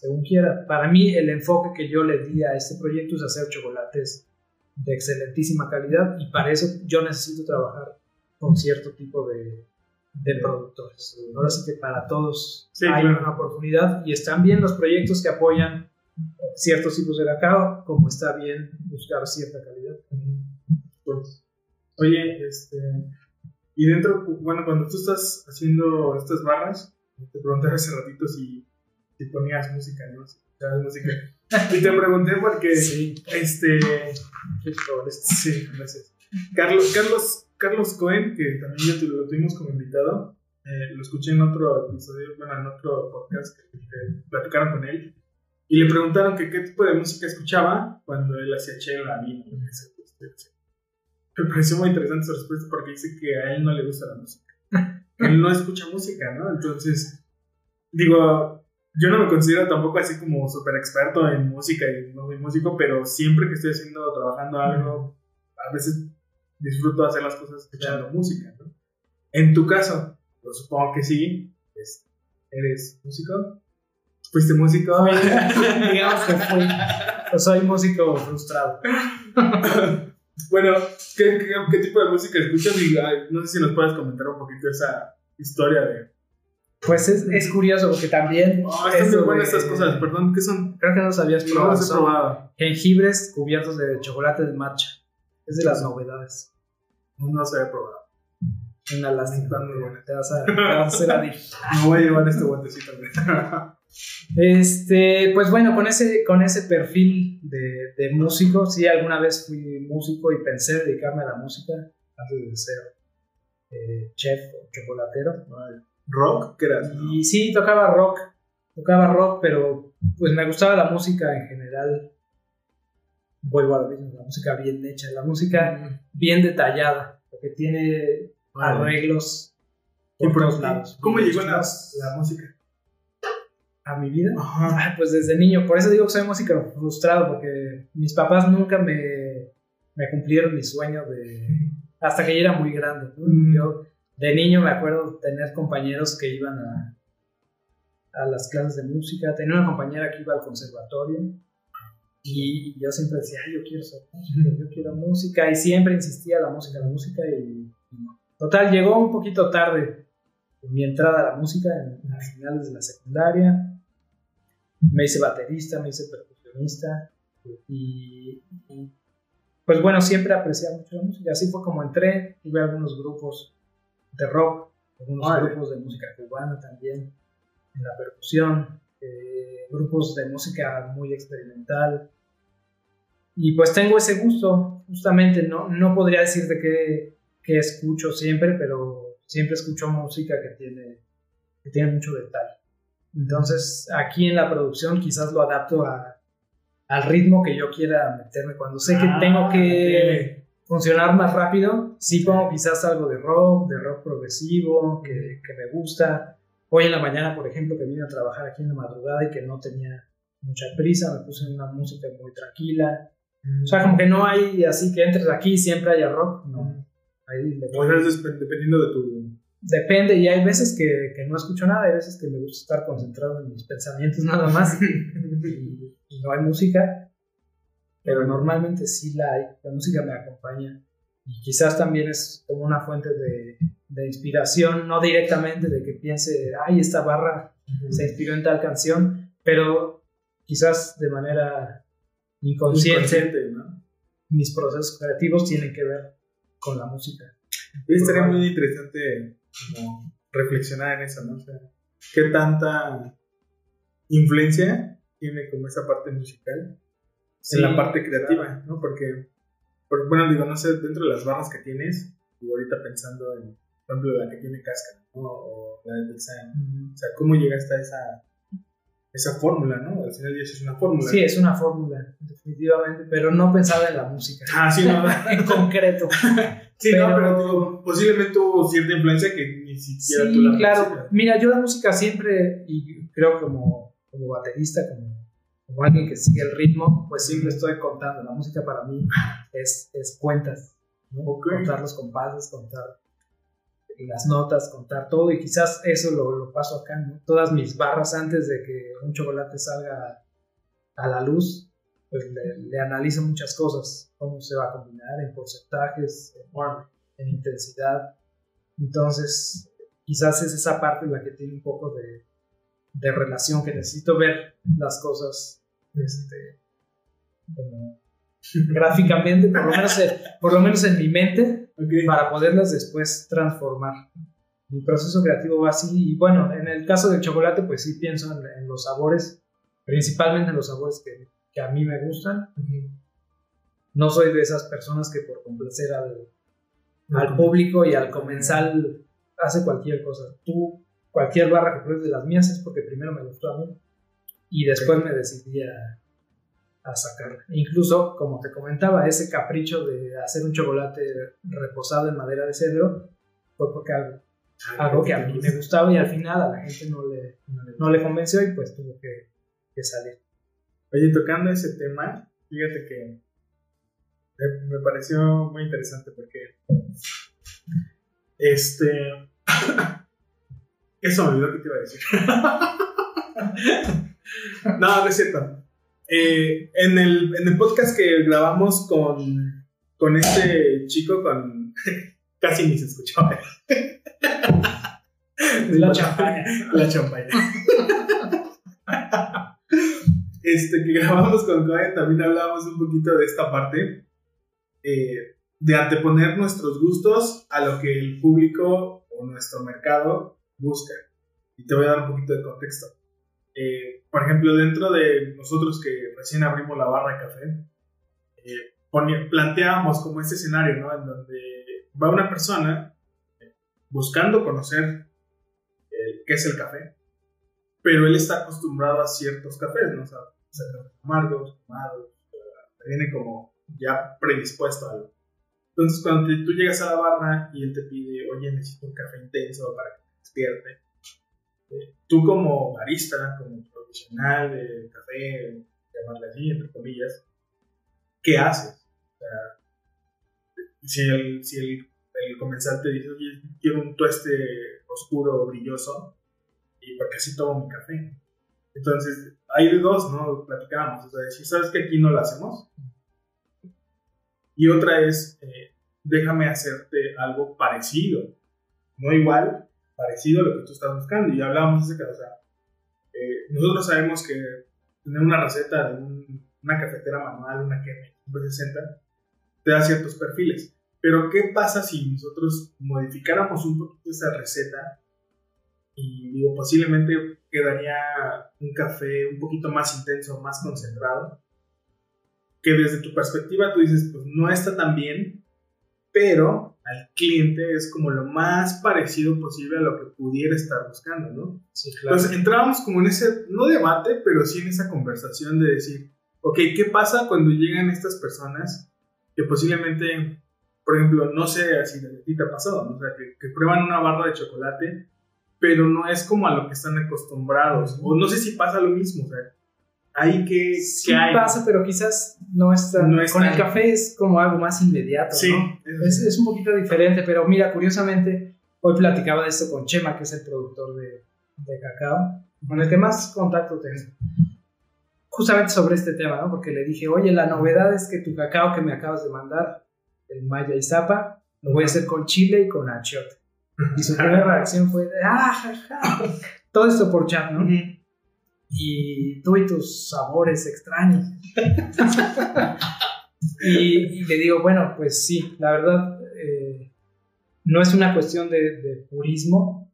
según quiera. Para mí el enfoque que yo le di a este proyecto es hacer chocolates de excelentísima calidad y para eso yo necesito trabajar con cierto tipo de, de productores. Ahora sí que para todos hay una oportunidad y están bien los proyectos que apoyan ciertos tipos de cacao, como está bien buscar cierta calidad. Pues, oye, este, y dentro, bueno, cuando tú estás haciendo estas barras, te pregunté hace ratito si, si ponías música, ¿no? Si música. Y te pregunté porque, sí. este, sí, gracias. Carlos, Carlos, Carlos Cohen, que también ya lo tuvimos como invitado, eh, lo escuché en otro episodio, bueno, en otro podcast que, platicaron con él, y le preguntaron que qué tipo de música escuchaba cuando él hacía chela, vino, Me pareció muy interesante su respuesta porque dice que a él no le gusta la música. *laughs* él no escucha música, ¿no? Entonces, digo, yo no me considero tampoco así como súper experto en música y no soy músico, pero siempre que estoy haciendo, trabajando algo, a veces disfruto hacer las cosas escuchando música, ¿no? En tu caso, pues supongo que sí, ¿eres músico? ¿Fuiste músico? *laughs* Digamos que fui. soy músico frustrado. *laughs* bueno, ¿qué, qué, tipo de música escuchas? Y no sé si nos puedes comentar un poquito esa historia de. Pues es, es curioso porque también. Oh, están muy buenas estas cosas, perdón, ¿qué son? Creo que no sabías probado. No las he probado. Jengibres cubiertos de chocolate de matcha. Es de las novedades. No se había probado. Una lástima. Están muy buenas. Te vas a, te vas a hacer *laughs* adicto. Me voy a llevar este guantecito. Este, pues bueno, con ese, con ese perfil de, de músico, sí, alguna vez fui músico y pensé dedicarme a la música antes de ser eh, chef o chocolatero. ¿Rock? ¿Qué eras? Y sí, tocaba rock, tocaba rock, pero pues me gustaba la música en general. Vuelvo a lo mismo, la música bien hecha, la música bien detallada, porque tiene arreglos ¿Y por todos lados. ¿Cómo llegó la, la música? A mi vida? Ajá. *laughs* Pues desde niño, por eso digo que soy músico frustrado, porque mis papás nunca me, me cumplieron mi sueño de... hasta que yo era muy grande. ¿no? Mm. Yo de niño me acuerdo tener compañeros que iban a, a las clases de música, tenía una compañera que iba al conservatorio y yo siempre decía, "Ay, yo quiero ser músico, yo quiero música y siempre insistía la música, la música y. Total, llegó un poquito tarde mi entrada a la música en, a finales de la secundaria. Me hice baterista, me hice percusionista y, y, pues bueno, siempre aprecié mucho la música. Así fue como entré, tuve algunos grupos de rock, algunos grupos de música cubana también, en la percusión, eh, grupos de música muy experimental. Y pues tengo ese gusto, justamente, no, no podría decirte que, que escucho siempre, pero siempre escucho música que tiene, que tiene mucho detalle. Entonces, aquí en la producción quizás lo adapto a, al ritmo que yo quiera meterme. Cuando sé que Ah, tengo que funcionar más rápido, sí pongo quizás algo de rock, de rock progresivo, que, que me gusta. Hoy en la mañana, por ejemplo, que vine a trabajar aquí en la madrugada y que no tenía mucha prisa, me puse una música muy tranquila. O sea, como que no hay así que entres aquí y siempre haya rock. No. Ahí le O sea, eso es dependiendo de tu. Depende, y hay veces que, que no escucho nada, hay veces que me gusta estar concentrado en mis pensamientos nada más y, *laughs* y no hay música, pero normalmente sí la hay, la música me acompaña y quizás también es como una fuente de, de inspiración, no directamente de que piense, ay, esta barra se inspiró en tal canción, pero quizás de manera inconsciente Inconsciente, ¿no? mis procesos creativos tienen que ver con la música. Estaría muy interesante como reflexionar en eso, ¿no? O sea, ¿qué tanta influencia tiene como esa parte musical Sí, en la parte creativa, ¿no? Porque, porque, bueno, digo, no sé, dentro de las barras que tienes, y ahorita pensando en, por ejemplo, la que tiene Casca, ¿no? O la de Ujú. o sea, ¿cómo llegaste a esa, esa fórmula, ¿no? Al final es una fórmula. Sí, es una fórmula, definitivamente, pero no pensaba en la música. Ah, sí, no. *laughs* en concreto. *laughs* sí, no, Pero- pero digo, posiblemente hubo cierta influencia que ni siquiera tú Sí, la claro. Mira, yo la música siempre, y creo como, como baterista, como, como alguien que sigue el ritmo, pues siempre estoy contando. La música para mí es, es cuentas. Contar los compases, contar las notas, contar todo, y quizás eso lo, lo paso acá, ¿no? Todas mis barras antes de que un chocolate salga a la luz, pues le, le analizo muchas cosas, cómo se va a combinar en porcentajes, en, en intensidad. Entonces, quizás es esa parte la que tiene un poco de, de relación, que necesito ver las cosas este, como *laughs* gráficamente, por lo, menos en, por lo menos en mi mente, para poderlas después transformar. Mi proceso creativo va así y bueno, en el caso del chocolate pues sí pienso en, en los sabores, principalmente en los sabores que, que a mí me gustan. No soy de esas personas que por complacer al, al público y al comensal hace cualquier cosa. Tú, cualquier barra que pruebes de las mías es porque primero me gustó a mí y después me decidí a, a sacarla. Incluso, como te comentaba, ese capricho de hacer un chocolate reposado en madera de cedro fue porque algo, algo que a mí me gustaba y al final a la gente no le, no le convenció y pues tuvo que, que salir. Oye, tocando ese tema, fíjate que me, pareció muy interesante porque este *coughs* eso me olvidó que te iba a decir. *laughs* no, no es cierto. Eh, en, el, en el podcast que grabamos con, con este chico, con *laughs* casi ni se escuchó. La *laughs* champaña. La champaña. Este, que *laughs* grabamos con Cohen, también hablábamos un poquito de esta parte. Eh, de anteponer nuestros gustos a lo que el público o nuestro mercado busca. Y te voy a dar un poquito de contexto. Eh, por ejemplo, dentro de nosotros que recién abrimos la barra de café, eh, planteábamos como este escenario, ¿no? En donde va una persona buscando conocer qué es el café, pero él está acostumbrado a ciertos cafés, ¿no? O sea, amargos, tomados, viene como ya predispuesto a algo. Entonces, cuando tú llegas a la barra y él te pide, oye, necesito un café intenso para que te despierte, eh, tú como barista, como profesional de café, llamarle así, entre comillas, ¿qué haces? O sea, si el, si el, el comensal te dice, oye, quiero un tueste oscuro, brilloso, y porque así tomo mi café. Entonces, hay dos, ¿no? Platicábamos, o sea, si sabes que aquí no lo hacemos. Y otra es, eh, déjame hacerte algo parecido, no igual, parecido a lo que tú estás buscando. Y hablábamos de ese caso, o sea, eh, nosotros sabemos que tener una receta de una cafetera manual, una que 60, te da ciertos perfiles. Pero, ¿qué pasa si nosotros modificáramos un poquito esa receta y digo, posiblemente quedaría un café un poquito más intenso, más concentrado, que desde tu perspectiva tú dices, pues no está tan bien, pero al cliente es como lo más parecido posible a lo que pudiera estar buscando, ¿no? Sí, claro. Entonces entrábamos como en ese, no debate, pero sí en esa conversación de decir, ok, ¿qué pasa cuando llegan estas personas que posiblemente, por ejemplo, no sé si a ti te ha pasado, ¿no? o sea, que, que prueban una barra de chocolate pero no es como a lo que están acostumbrados. O no sé si pasa lo mismo, o sea, hay que... Sí pasa, pero quizás no está... No con el café es como algo más inmediato, sí, ¿no? Es, es, un poquito diferente, pero mira, curiosamente, hoy platicaba de esto con Chema, que es el productor de, de cacao, con el que más contacto tengo. Justamente sobre este tema, ¿no? Porque le dije, oye, la novedad es que tu cacao que me acabas de mandar, el Maya y Zapa, lo voy a hacer con chile y con achiote. Y su primera reacción fue, ah, Todo esto por chat, ¿no? Y tú y tus sabores extraños. *laughs* y, le digo, bueno, pues sí, la verdad, eh, no es una cuestión de, purismo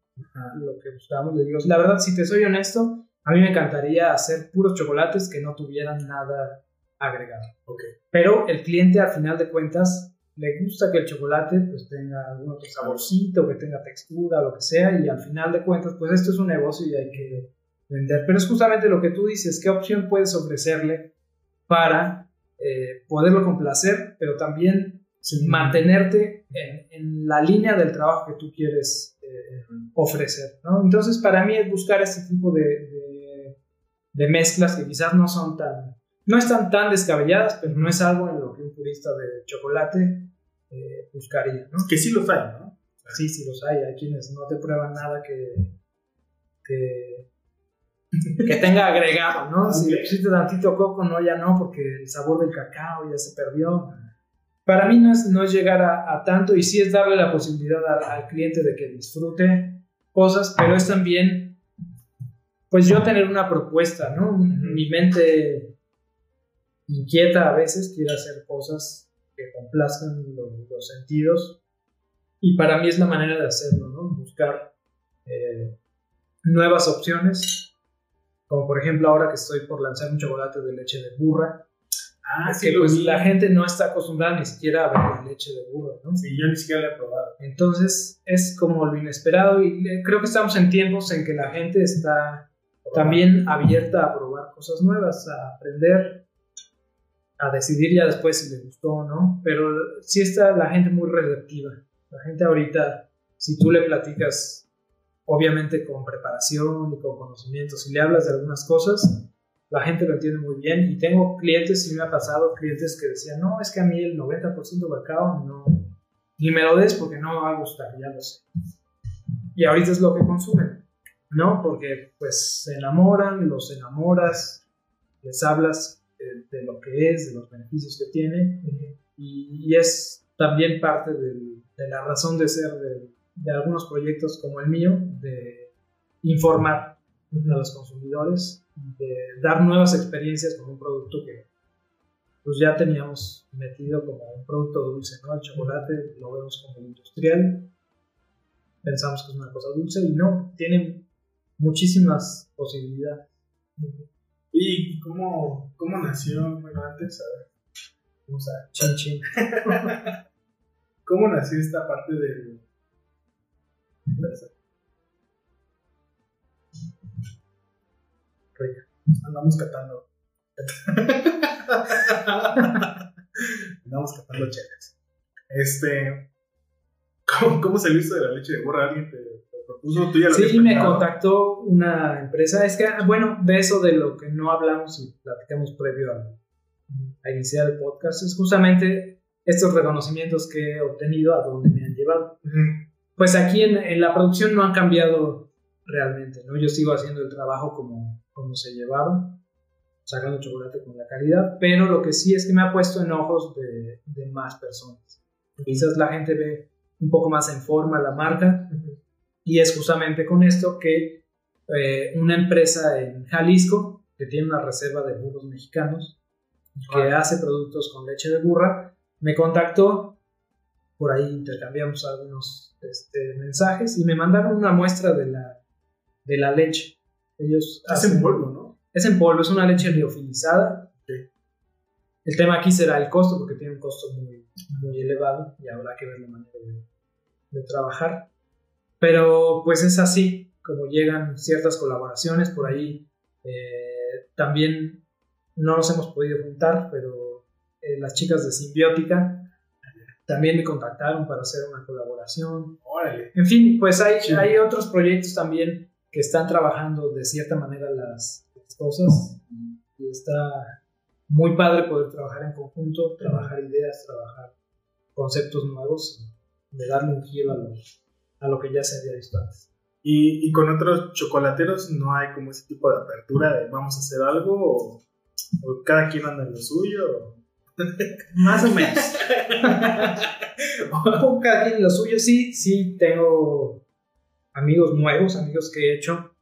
lo que buscamos. Le digo, la verdad, si te soy honesto, a mí me encantaría hacer puros chocolates que no tuvieran nada agregado. Okay. Pero el cliente, al final de cuentas, le gusta que el chocolate pues tenga algún otro saborcito, que tenga textura, lo que sea, y al final de cuentas, pues esto es un negocio y hay que vender. Pero es justamente lo que tú dices, qué opción puedes ofrecerle para eh, poderlo complacer, pero también mantenerte en, la línea del trabajo que tú quieres eh, ofrecer. ¿no? Entonces, para mí es buscar este tipo de, de mezclas que quizás no son tan no están tan descabelladas, pero no es algo en lo que un purista de chocolate eh, buscaría, ¿no? Que sí los hay, ¿no? Sí, sí los hay. Hay quienes no te prueban nada que, que, tenga agregado, ¿no? Si le pusiste tantito coco, no, ya no, porque el sabor del cacao ya se perdió. Para mí no es, no es llegar a, tanto y sí es darle la posibilidad al cliente de que disfrute cosas, pero es también, pues yo tener una propuesta, ¿no? Mi mente inquieta a veces, quiere hacer cosas que complazcan los, sentidos. Y para mí es la manera de hacerlo, ¿no? Buscar eh, nuevas opciones, como por ejemplo ahora que estoy por lanzar un chocolate de leche de burra. Ah, que pues la gente no está acostumbrada ni siquiera a ver la leche de burra, ¿no? Sí, yo ni siquiera la he probado. Entonces es como lo inesperado y creo que estamos en tiempos en que la gente está también abierta a probar cosas nuevas, a aprender a decidir ya después si le gustó o no, pero sí está la gente muy receptiva. La gente ahorita, si tú le platicas, obviamente con preparación y con conocimiento, si le hablas de algunas cosas, la gente lo entiende muy bien. Y tengo clientes, y me ha pasado, clientes que decían, no, es que a mí el 90% de cacao no, ni me lo des porque no me va a gustar, ya lo sé. Y ahorita es lo que consumen, ¿no? Porque pues se enamoran, los enamoras, les hablas de, lo que es, de los beneficios que tiene, y, es también parte de la razón de ser de, algunos proyectos como el mío, de informar a los consumidores, de dar nuevas experiencias con un producto que pues ya teníamos metido como un producto dulce, ¿no? El chocolate lo vemos como industrial, pensamos que es una cosa dulce y no, tiene muchísimas posibilidades. ¿Y cómo, cómo nació? Bueno, antes, a ver, vamos a... Chin chin. *laughs* ¿Cómo nació esta parte del... Andamos catando. *laughs* Andamos catando chelas. Este. ¿Cómo, ¿Cómo saliste de la leche de burra? ¿Alguien te propuso? ¿Tú ya lo Sí, me contactó una empresa. Es que, bueno, de eso de lo que no hablamos y platicamos previo a, a iniciar el podcast, es justamente estos reconocimientos que he obtenido a donde me han llevado. Pues aquí en, en la producción no han cambiado realmente, ¿no? Yo sigo haciendo el trabajo como, como se llevaba, sacando chocolate con la calidad, pero lo que sí es que me ha puesto en ojos de, de más personas. Quizás la gente ve un poco más en forma la marca y es justamente con esto que eh, una empresa en Jalisco que tiene una reserva de burros mexicanos que hace productos con leche de burra me contactó por ahí intercambiamos algunos este, mensajes y me mandaron una muestra de la, de la leche ellos Hacen hacen- polvo, ¿no? es en polvo, es una leche liofilizada. Sí. El tema aquí será el costo, porque tiene un costo muy, muy elevado y habrá que ver la manera de, de trabajar. Pero pues es así como llegan ciertas colaboraciones por ahí. eh, también no nos hemos podido juntar, pero eh, las chicas de Simbiótica también me contactaron para hacer una colaboración. Órale. En fin, pues hay, Sí. hay otros proyectos también que están trabajando de cierta manera las, las cosas y está muy padre poder trabajar en conjunto, trabajar ideas, trabajar conceptos nuevos, de darle un giro a lo, a lo que ya se había visto antes. ¿Y, y con otros chocolateros no hay como ese tipo de apertura de vamos a hacer algo o, o cada quien anda en lo suyo? *laughs* Más o menos. *laughs* Poco cada quien lo suyo. Sí, sí, tengo amigos nuevos, amigos que he hecho,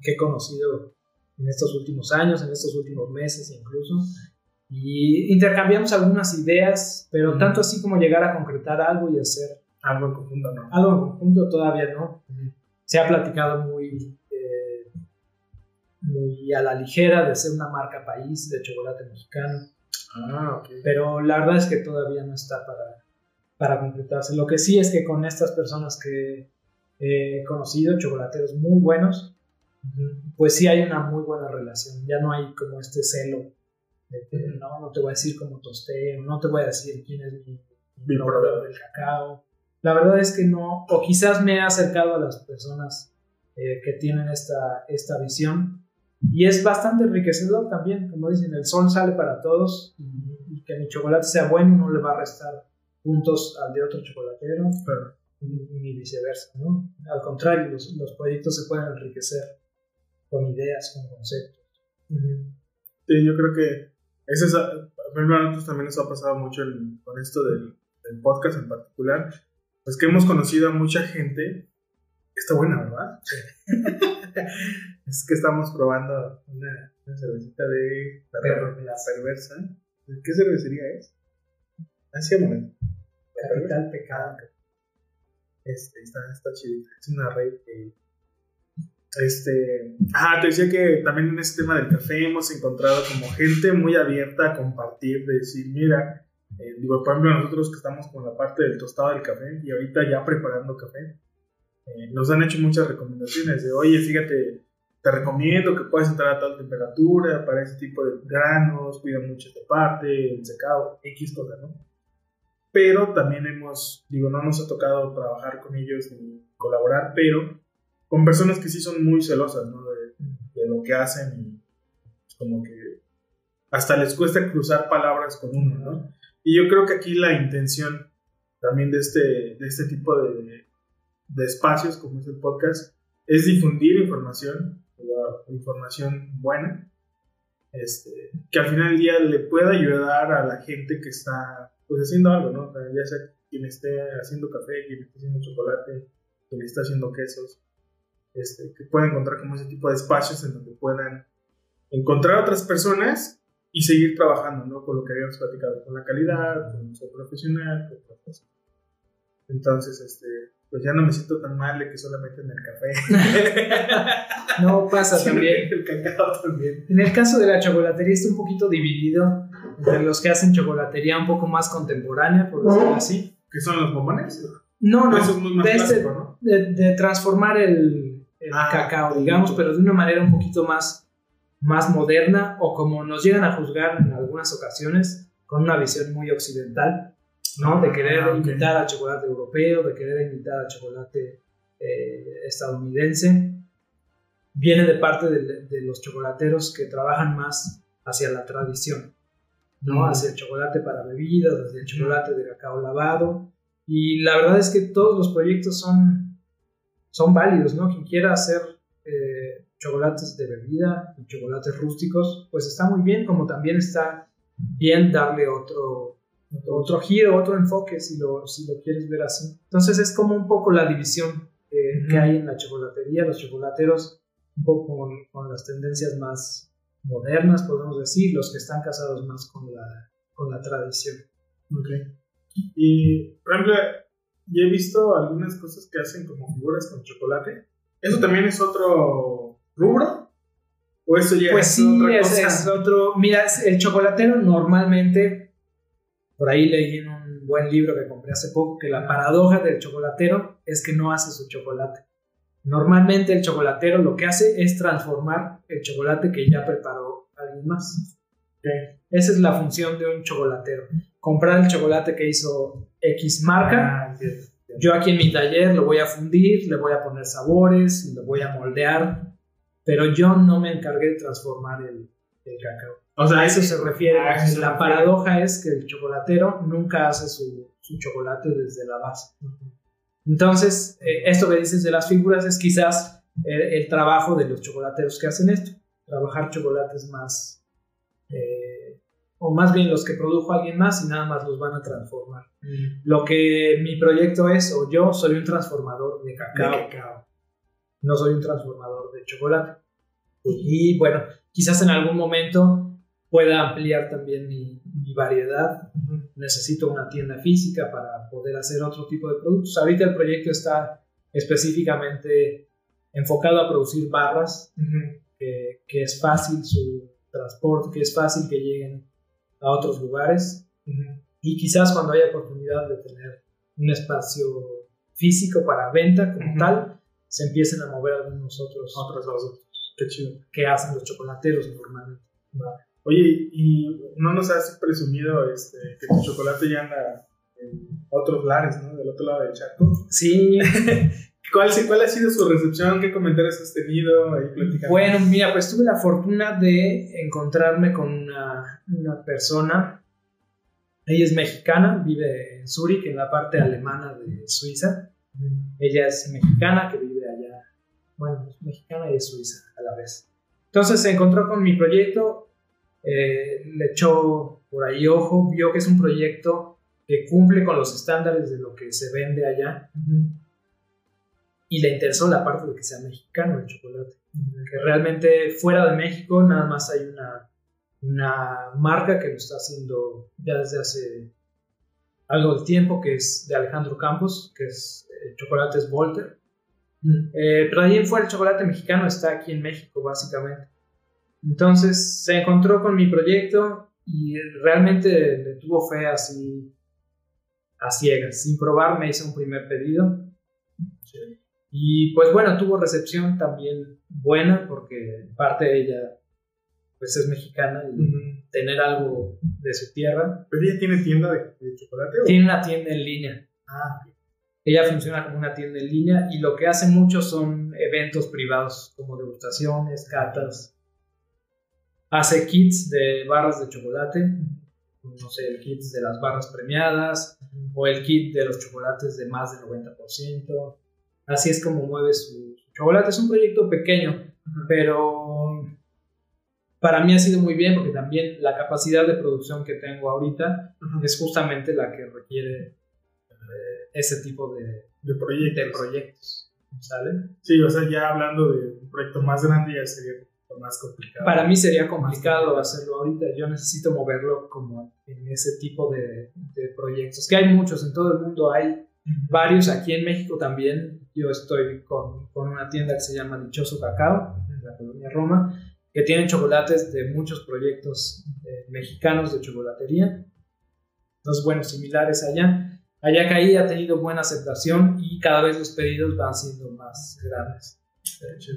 que he conocido en estos últimos años, en estos últimos meses incluso. Y intercambiamos algunas ideas, pero tanto así como llegar a concretar algo y hacer Algo en conjunto, ¿no? algo en conjunto todavía no. Se ha platicado muy, eh, muy a la ligera de ser una marca país de chocolate mexicano Ah, ok. pero la verdad es que todavía no está para, para concretarse. Lo que sí es que con estas personas que he conocido, chocolateros muy buenos, pues sí hay una muy buena relación. Ya no hay como este celo de que no, no te voy a decir cómo tosté, no te voy a decir quién es mi, mi proveedor. del cacao. La verdad es que no, o quizás me he acercado a las personas eh, que tienen esta, esta visión y es bastante enriquecedor también, como dicen, el sol sale para todos y, y que mi chocolate sea bueno no le va a restar puntos al de otro chocolatero Claro. ni, viceversa, ¿no? Al contrario, los, los proyectos se pueden enriquecer con ideas, con conceptos. Sí, yo creo que eso es, a nosotros también nos ha pasado mucho con esto del, del podcast en particular, pues que hemos conocido a mucha gente. Está buena, ¿verdad? *laughs* es que estamos probando una, una cervecita de la, Perro. la perversa. ¿De ¿Qué cervecería es? Hace un momento. Capital pecado. Este, está, está chidita. Es una red que. Este. Ah, te decía que también en este tema del café hemos encontrado como gente muy abierta a compartir, de decir, mira, eh, digo, por ejemplo, nosotros que estamos con la parte del tostado del café y ahorita ya preparando café, eh, nos han hecho muchas recomendaciones de, oye, fíjate, te recomiendo que puedas entrar a tal temperatura para ese tipo de granos, cuida mucho esta parte, el secado, X cosa, ¿no? pero también hemos, digo, no nos ha tocado trabajar con ellos ni colaborar, pero con personas que sí son muy celosas, ¿no? De, de lo que hacen y pues, como que hasta les cuesta cruzar palabras con uno, ¿no? Y yo creo que aquí la intención también de este, de este tipo de, espacios, como es el podcast, es difundir información, la información buena, este, que al final del día le pueda ayudar a la gente que está pues haciendo algo, ¿no? Ya sea quien esté haciendo café, quien esté haciendo chocolate, quien esté haciendo quesos, este, que pueda encontrar como ese tipo de espacios en donde puedan encontrar otras personas y seguir trabajando, ¿no? Con lo que habíamos platicado, con la calidad, con ser profesional, con todo eso. Entonces, este, pues ya no me siento tan mal de que solamente en el café. *laughs* no pasa también. El cacao también. En el caso de la chocolatería está un poquito dividido entre los que hacen chocolatería un poco más contemporánea, por decirlo así. ¿Qué son los bombones? No, no. Eso es muy más de, este- clásico, ¿no? de, de transformar el, el Ah, cacao, digamos, pero de una manera un poquito más, más moderna o como nos llegan a juzgar en algunas ocasiones, con una visión muy occidental, ¿no? De querer Ah, ok. imitar al chocolate europeo, de querer imitar al chocolate eh, estadounidense. Viene de parte de, de los chocolateros que trabajan más hacia la tradición, ¿no? Hacia el chocolate para bebidas, hacia el chocolate de cacao lavado. Y la verdad es que todos los proyectos son, son válidos, ¿no? Quien quiera hacer chocolates de bebida, y chocolates rústicos, pues está muy bien, como también está bien darle otro, otro giro, otro enfoque, si lo, si lo quieres ver así. Entonces es como un poco la división eh, que hay en la chocolatería, los chocolateros un poco con, con las tendencias más modernas, podemos decir, los que están casados más con la, con la tradición. Ok. Y, por ejemplo, yo he visto algunas cosas que hacen como figuras con chocolate. ¿Eso también es otro rubro? ¿O eso ya Pues es sí, otra es, cosa? es otro. Mira, el chocolatero normalmente, por ahí leí en un buen libro que compré hace poco, que la paradoja del chocolatero es que no hace su chocolate. Normalmente el chocolatero lo que hace es transformar el chocolate que ya preparó alguien más. Ok. Esa es la función de un chocolatero. Comprar el chocolate que hizo X marca. Ah. Yo aquí en mi taller lo voy a fundir, le voy a poner sabores, lo voy a moldear, pero yo no me encargué de transformar el, el cacao. O sea, A eso se refiere. a eso se la refiere. paradoja es que el chocolatero nunca hace su, su chocolate desde la base. Entonces, eh, esto que dices de las figuras es quizás el, el trabajo de los chocolateros que hacen esto. Trabajar chocolates más, eh, o más bien los que produjo alguien más y nada más los van a transformar. Mm. Lo que mi proyecto es, o yo soy un transformador de De cacao, cacao. No soy un transformador de chocolate. Y bueno, quizás en algún momento pueda ampliar también mi, mi variedad. Necesito una tienda física para poder hacer otro tipo de productos. Ahorita el proyecto está específicamente enfocado a producir barras, que, que es fácil su transporte, que es fácil que lleguen a otros lugares. Y quizás cuando haya oportunidad de tener un espacio físico para venta como tal, se empiecen a mover algunos otros Otros dos. Qué chido. que hacen los chocolateros normalmente. Oye, ¿y no nos has presumido este, que tu chocolate ya anda en otros lares, ¿no? Del otro lado del charco. Sí, *laughs* ¿Cuál, ¿Cuál ha sido su recepción? ¿Qué comentarios has tenido? Ahí platicando. bueno, mira, pues tuve la fortuna de encontrarme con una, una persona. Ella es mexicana, vive en Zúrich, en la parte alemana de Suiza. Ella es mexicana que vive. Bueno, es mexicana y es suiza a la vez. Entonces se encontró con mi proyecto, eh, le echó por ahí ojo, vio que es un proyecto que cumple con los estándares de lo que se vende allá y le interesó la parte de que sea mexicano el chocolate. Que realmente fuera de México nada más hay una, una marca que lo está haciendo ya desde hace algo de tiempo, que es de Alejandro Campos, que es eh, Chocolates Volter. Eh, pero de ahí fuera el chocolate mexicano está aquí en México, básicamente. Entonces se encontró con mi proyecto y realmente le tuvo fe así a ciegas. Sin probar me hizo un primer pedido. Y pues bueno, tuvo recepción también buena porque parte ella pues es mexicana y tener algo de su tierra. ¿Pero ella tiene tienda de, de chocolate? o? Tiene una tienda en línea. Ah, Ella funciona como una tienda en línea y lo que hace mucho son eventos privados como degustaciones, catas. Hace kits de barras de chocolate, no sé, el kit de las barras premiadas o el kit de los chocolates de más del 90%. Así es como mueve su, su chocolate. Es un proyecto pequeño, pero para mí ha sido muy bien porque también la capacidad de producción que tengo ahorita es justamente la que requiere ese tipo de, de proyectos. de proyectos. ¿Sale? Sí, o sea, ya hablando de un proyecto más grande ya sería más complicado. Para mí sería complicado hacerlo ahorita. Yo necesito moverlo como en ese tipo de, de proyectos. Que hay muchos en todo el mundo. Hay varios aquí en México también. Yo estoy con, con una tienda que se llama Dichoso Cacao, en la colonia Roma, que tienen chocolates de muchos proyectos eh, mexicanos de chocolatería. Entonces, bueno, similares allá. Allá caí ha tenido buena aceptación y cada vez los pedidos van siendo más grandes. De hecho,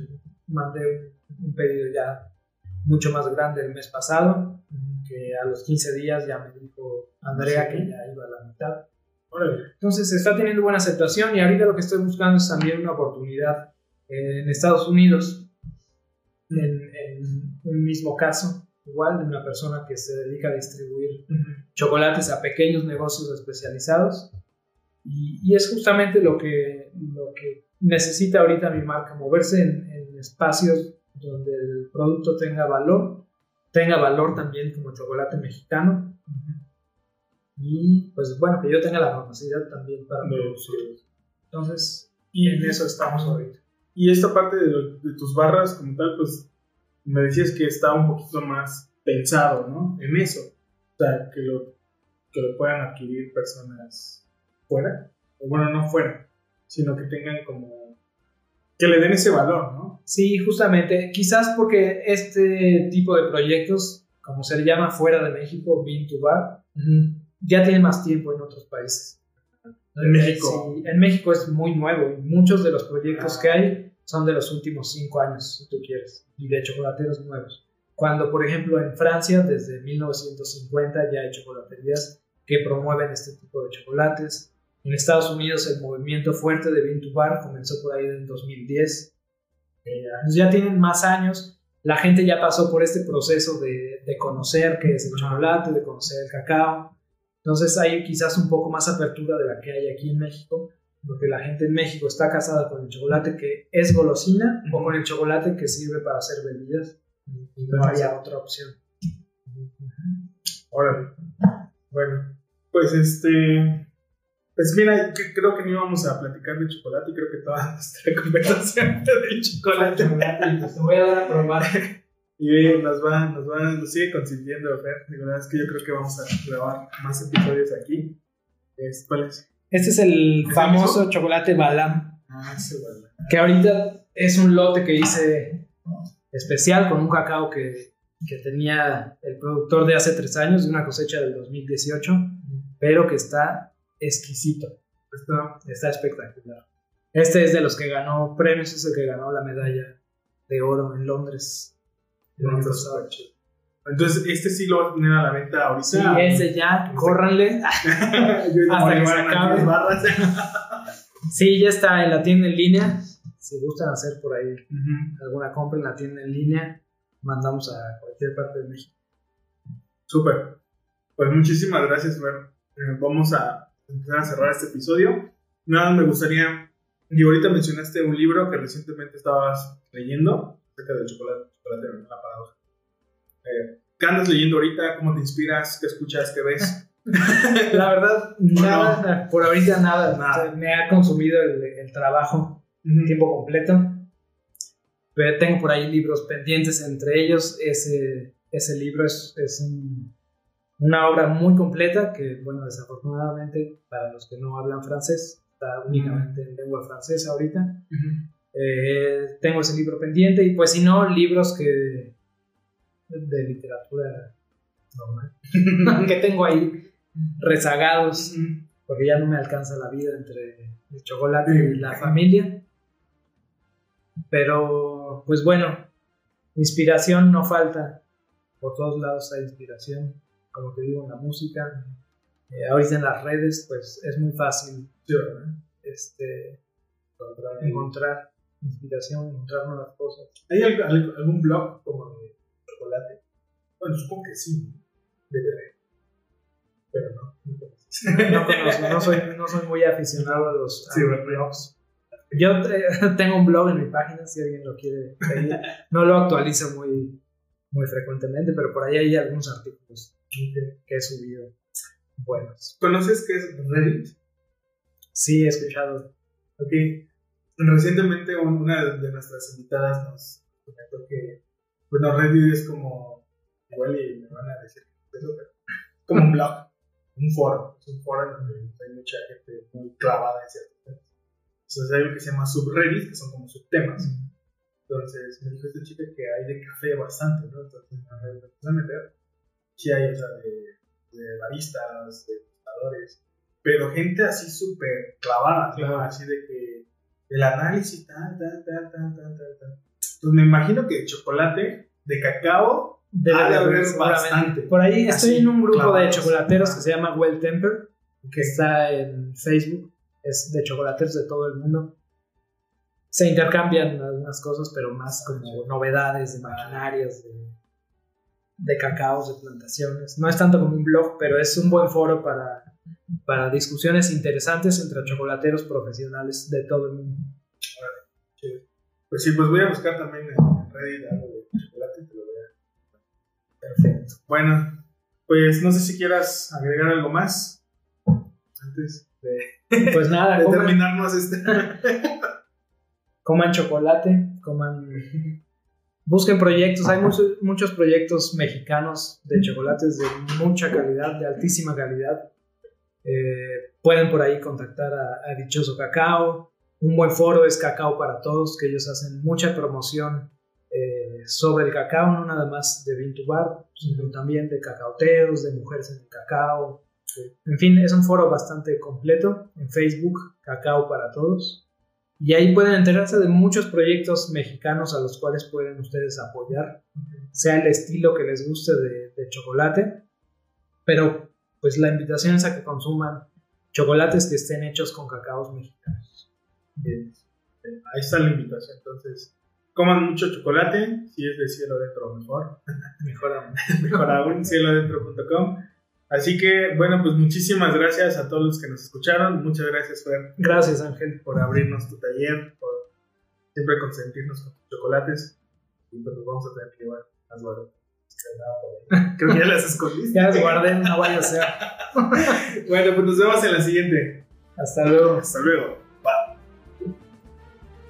mandé un pedido ya mucho más grande el mes pasado, que a los 15 días ya me dijo Andrea que ya iba a la mitad. Entonces está teniendo buena aceptación y ahorita lo que estoy buscando es también una oportunidad en Estados Unidos, en, en un mismo caso, igual de una persona que se dedica a distribuir chocolates a pequeños negocios especializados. Y, y, es justamente lo que, lo que necesita ahorita mi marca, moverse en, en espacios donde el producto tenga valor, tenga valor también como chocolate mexicano. Y pues bueno, que yo tenga la capacidad también para producir. Entonces, y en eso estamos ahorita. Y esta parte de, de, tus barras como tal, pues me decías que está un poquito más pensado, ¿no? En eso. O sea, que lo, que lo puedan adquirir personas fuera. O bueno, no fuera, sino que tengan como... que le den ese valor, ¿no? Sí, justamente. Quizás porque este tipo de proyectos, como se le llama fuera de México, Bean to Bar, uh -huh. ya tiene más tiempo en otros países. En México. Sí, en México es muy nuevo y muchos de los proyectos ah. que hay son de los últimos cinco años, si tú quieres, y de chocolateros nuevos. Cuando, por ejemplo, en Francia, desde 1950 ya hay chocolaterías que promueven este tipo de chocolates. En Estados Unidos el movimiento fuerte de Bean to Bar comenzó por ahí en 2010. Eh, ya tienen más años. La gente ya pasó por este proceso de, de conocer qué es el chocolate, de conocer el cacao. Entonces hay quizás un poco más apertura de la que hay aquí en México, porque la gente en México está casada con el chocolate que es golosina uh -huh. o con el chocolate que sirve para hacer bebidas y no haya otra opción. Órale. Bueno, pues este. Pues mira, creo que no íbamos a platicar de chocolate, creo que toda *laughs* nuestra conversación de chocolate. Te voy a dar a probar. *laughs* Y nos va, nos va, nos sigue consintiendo, Fer. La verdad es que yo creo que vamos a grabar más episodios aquí. ¿Cuál es? Este es el ¿Es famoso chocolate Balam. Ah, ese Balam. Que ahorita es un lote que hice especial con un cacao que, que, tenía el productor de hace tres años, de una cosecha del 2018, pero que está exquisito. Está, está espectacular. Este es de los que ganó premios, es el que ganó la medalla de oro en Londres. Pasado. Entonces, este sí lo va a tener a la venta ahorita. Sí, ese ya, córranle. Hasta que *laughs* se acabe. Barras. sí, ya está en la tienda en línea si gustan hacer por ahí uh -huh. alguna compra en la tienda en línea, mandamos a cualquier parte de México. Súper. Pues muchísimas gracias, Fer. Eh, vamos a empezar a cerrar este episodio. Nada, me gustaría, y ahorita mencionaste un libro que recientemente estabas leyendo, acerca del chocolate, chocolate la paradoja. Eh, ¿Qué andas leyendo ahorita? ¿Cómo te inspiras? ¿Qué escuchas? ¿Qué ves? *laughs* la verdad, nada, no? por ahorita nada. nada. Me ha consumido el, el trabajo tiempo completo. Pero tengo por ahí libros pendientes, entre ellos ese, ese libro es, es un, una obra muy completa que, bueno, desafortunadamente para los que no hablan francés, está únicamente uh -huh. en lengua francesa ahorita. Uh -huh. eh, tengo ese libro pendiente y pues si no, libros que de literatura normal, *laughs* que tengo ahí rezagados, porque ya no me alcanza la vida entre el chocolate y la familia. Pero, pues bueno, inspiración no falta. Por todos lados hay inspiración. Como te digo, en la música. Eh, ahorita en las redes, pues es muy fácil este, encontrar, inspiración, encontrar nuevas cosas. ¿Hay algún blog como de chocolate? Bueno, supongo que sí. Debe haber. Pero no. No, conozco, *laughs* no, soy, no soy muy aficionado a los, sí, los blogs. Yo *laughs* tengo un blog en mi página, si alguien lo quiere pedir. No lo actualizo muy, muy frecuentemente, pero por ahí hay algunos artículos que he subido buenos. ¿Conoces qué es Reddit? Sí, he escuchado. Ok. Recientemente una de nuestras invitadas nos comentó que Bueno, Reddit es como. Igual y me van a decir eso, pero. Como un blog, un foro. Es un foro en donde hay mucha gente muy clavada en ciertos temas. Entonces hay algo que se llama subreddit, que son como subtemas. Entonces me dijo esta chica que hay de café bastante, ¿no? Entonces me empecé a meter. Sí hay, o sea, de, de baristas, de gustadores, pero gente así súper clavada, ¿no? Así de que el análisis, tal, tal, tal, tal, tal, tal, tal. Entonces me imagino que de chocolate, de cacao, Debe ha de haber bastante. Por ahí estoy en un grupo de clavados. chocolateros que se llama Well Temper, que está en Facebook. Es de chocolateros de todo el mundo. Se intercambian algunas cosas, pero más como novedades de maquinarias, de, de cacaos, de plantaciones. No es tanto como un blog, pero es un buen foro para, para discusiones interesantes entre chocolateros profesionales de todo el mundo. Pues sí, pues voy a buscar también en Reddit algo de chocolate y te lo voy a. Perfecto. Bueno, pues no sé si quieras agregar algo más antes de, Pues nada, de coman, terminarnos este. coman chocolate, coman busquen proyectos. Hay muchos, muchos proyectos mexicanos de chocolates de mucha calidad, de altísima calidad. Eh, pueden por ahí contactar a, a Dichoso Cacao. Un buen foro es Cacao para Todos, que ellos hacen mucha promoción eh, sobre el cacao, no nada más de Bean to Bar, sino también de cacaoteros, de mujeres en el cacao. En fin, es un foro bastante completo en Facebook, Cacao para Todos. Y ahí pueden enterarse de muchos proyectos mexicanos a los cuales pueden ustedes apoyar, sea el estilo que les guste de, de chocolate, pero pues la invitación es a que consuman chocolates que estén hechos con cacaos mexicanos. Bien. Ahí está la invitación. Entonces, coman mucho chocolate. Si es de cielo dentro, mejor. *laughs* Mejor aún. *laughs* mejor aún, cieloadentro.com. Así que, bueno, pues muchísimas gracias a todos los que nos escucharon. Muchas gracias, Fer, Gracias, Ángel. por abrirnos tu taller, por siempre consentirnos con tus chocolates. Y pues nos vamos a tener que llevar las guardas. *laughs* Creo que ya las escondiste. Ya las guardé, no vaya a ser. Bueno, pues nos vemos en la siguiente. Hasta luego. Hasta luego.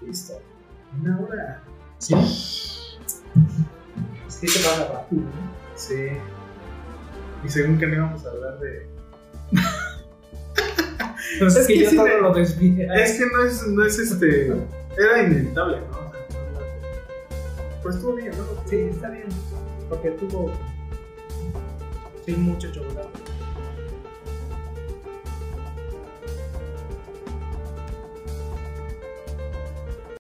Listo. Una hora. Sí. Es que se pasa rápido, ¿no? Sí. Y según que no íbamos a hablar de. *laughs* Pues es, que, que yo todo lo desvié. Es que no es, no es este. Era inevitable, ¿no? O sea, Pues estuvo bien, ¿no? Sí, está bien. Porque tuvo. Sí, mucho chocolate.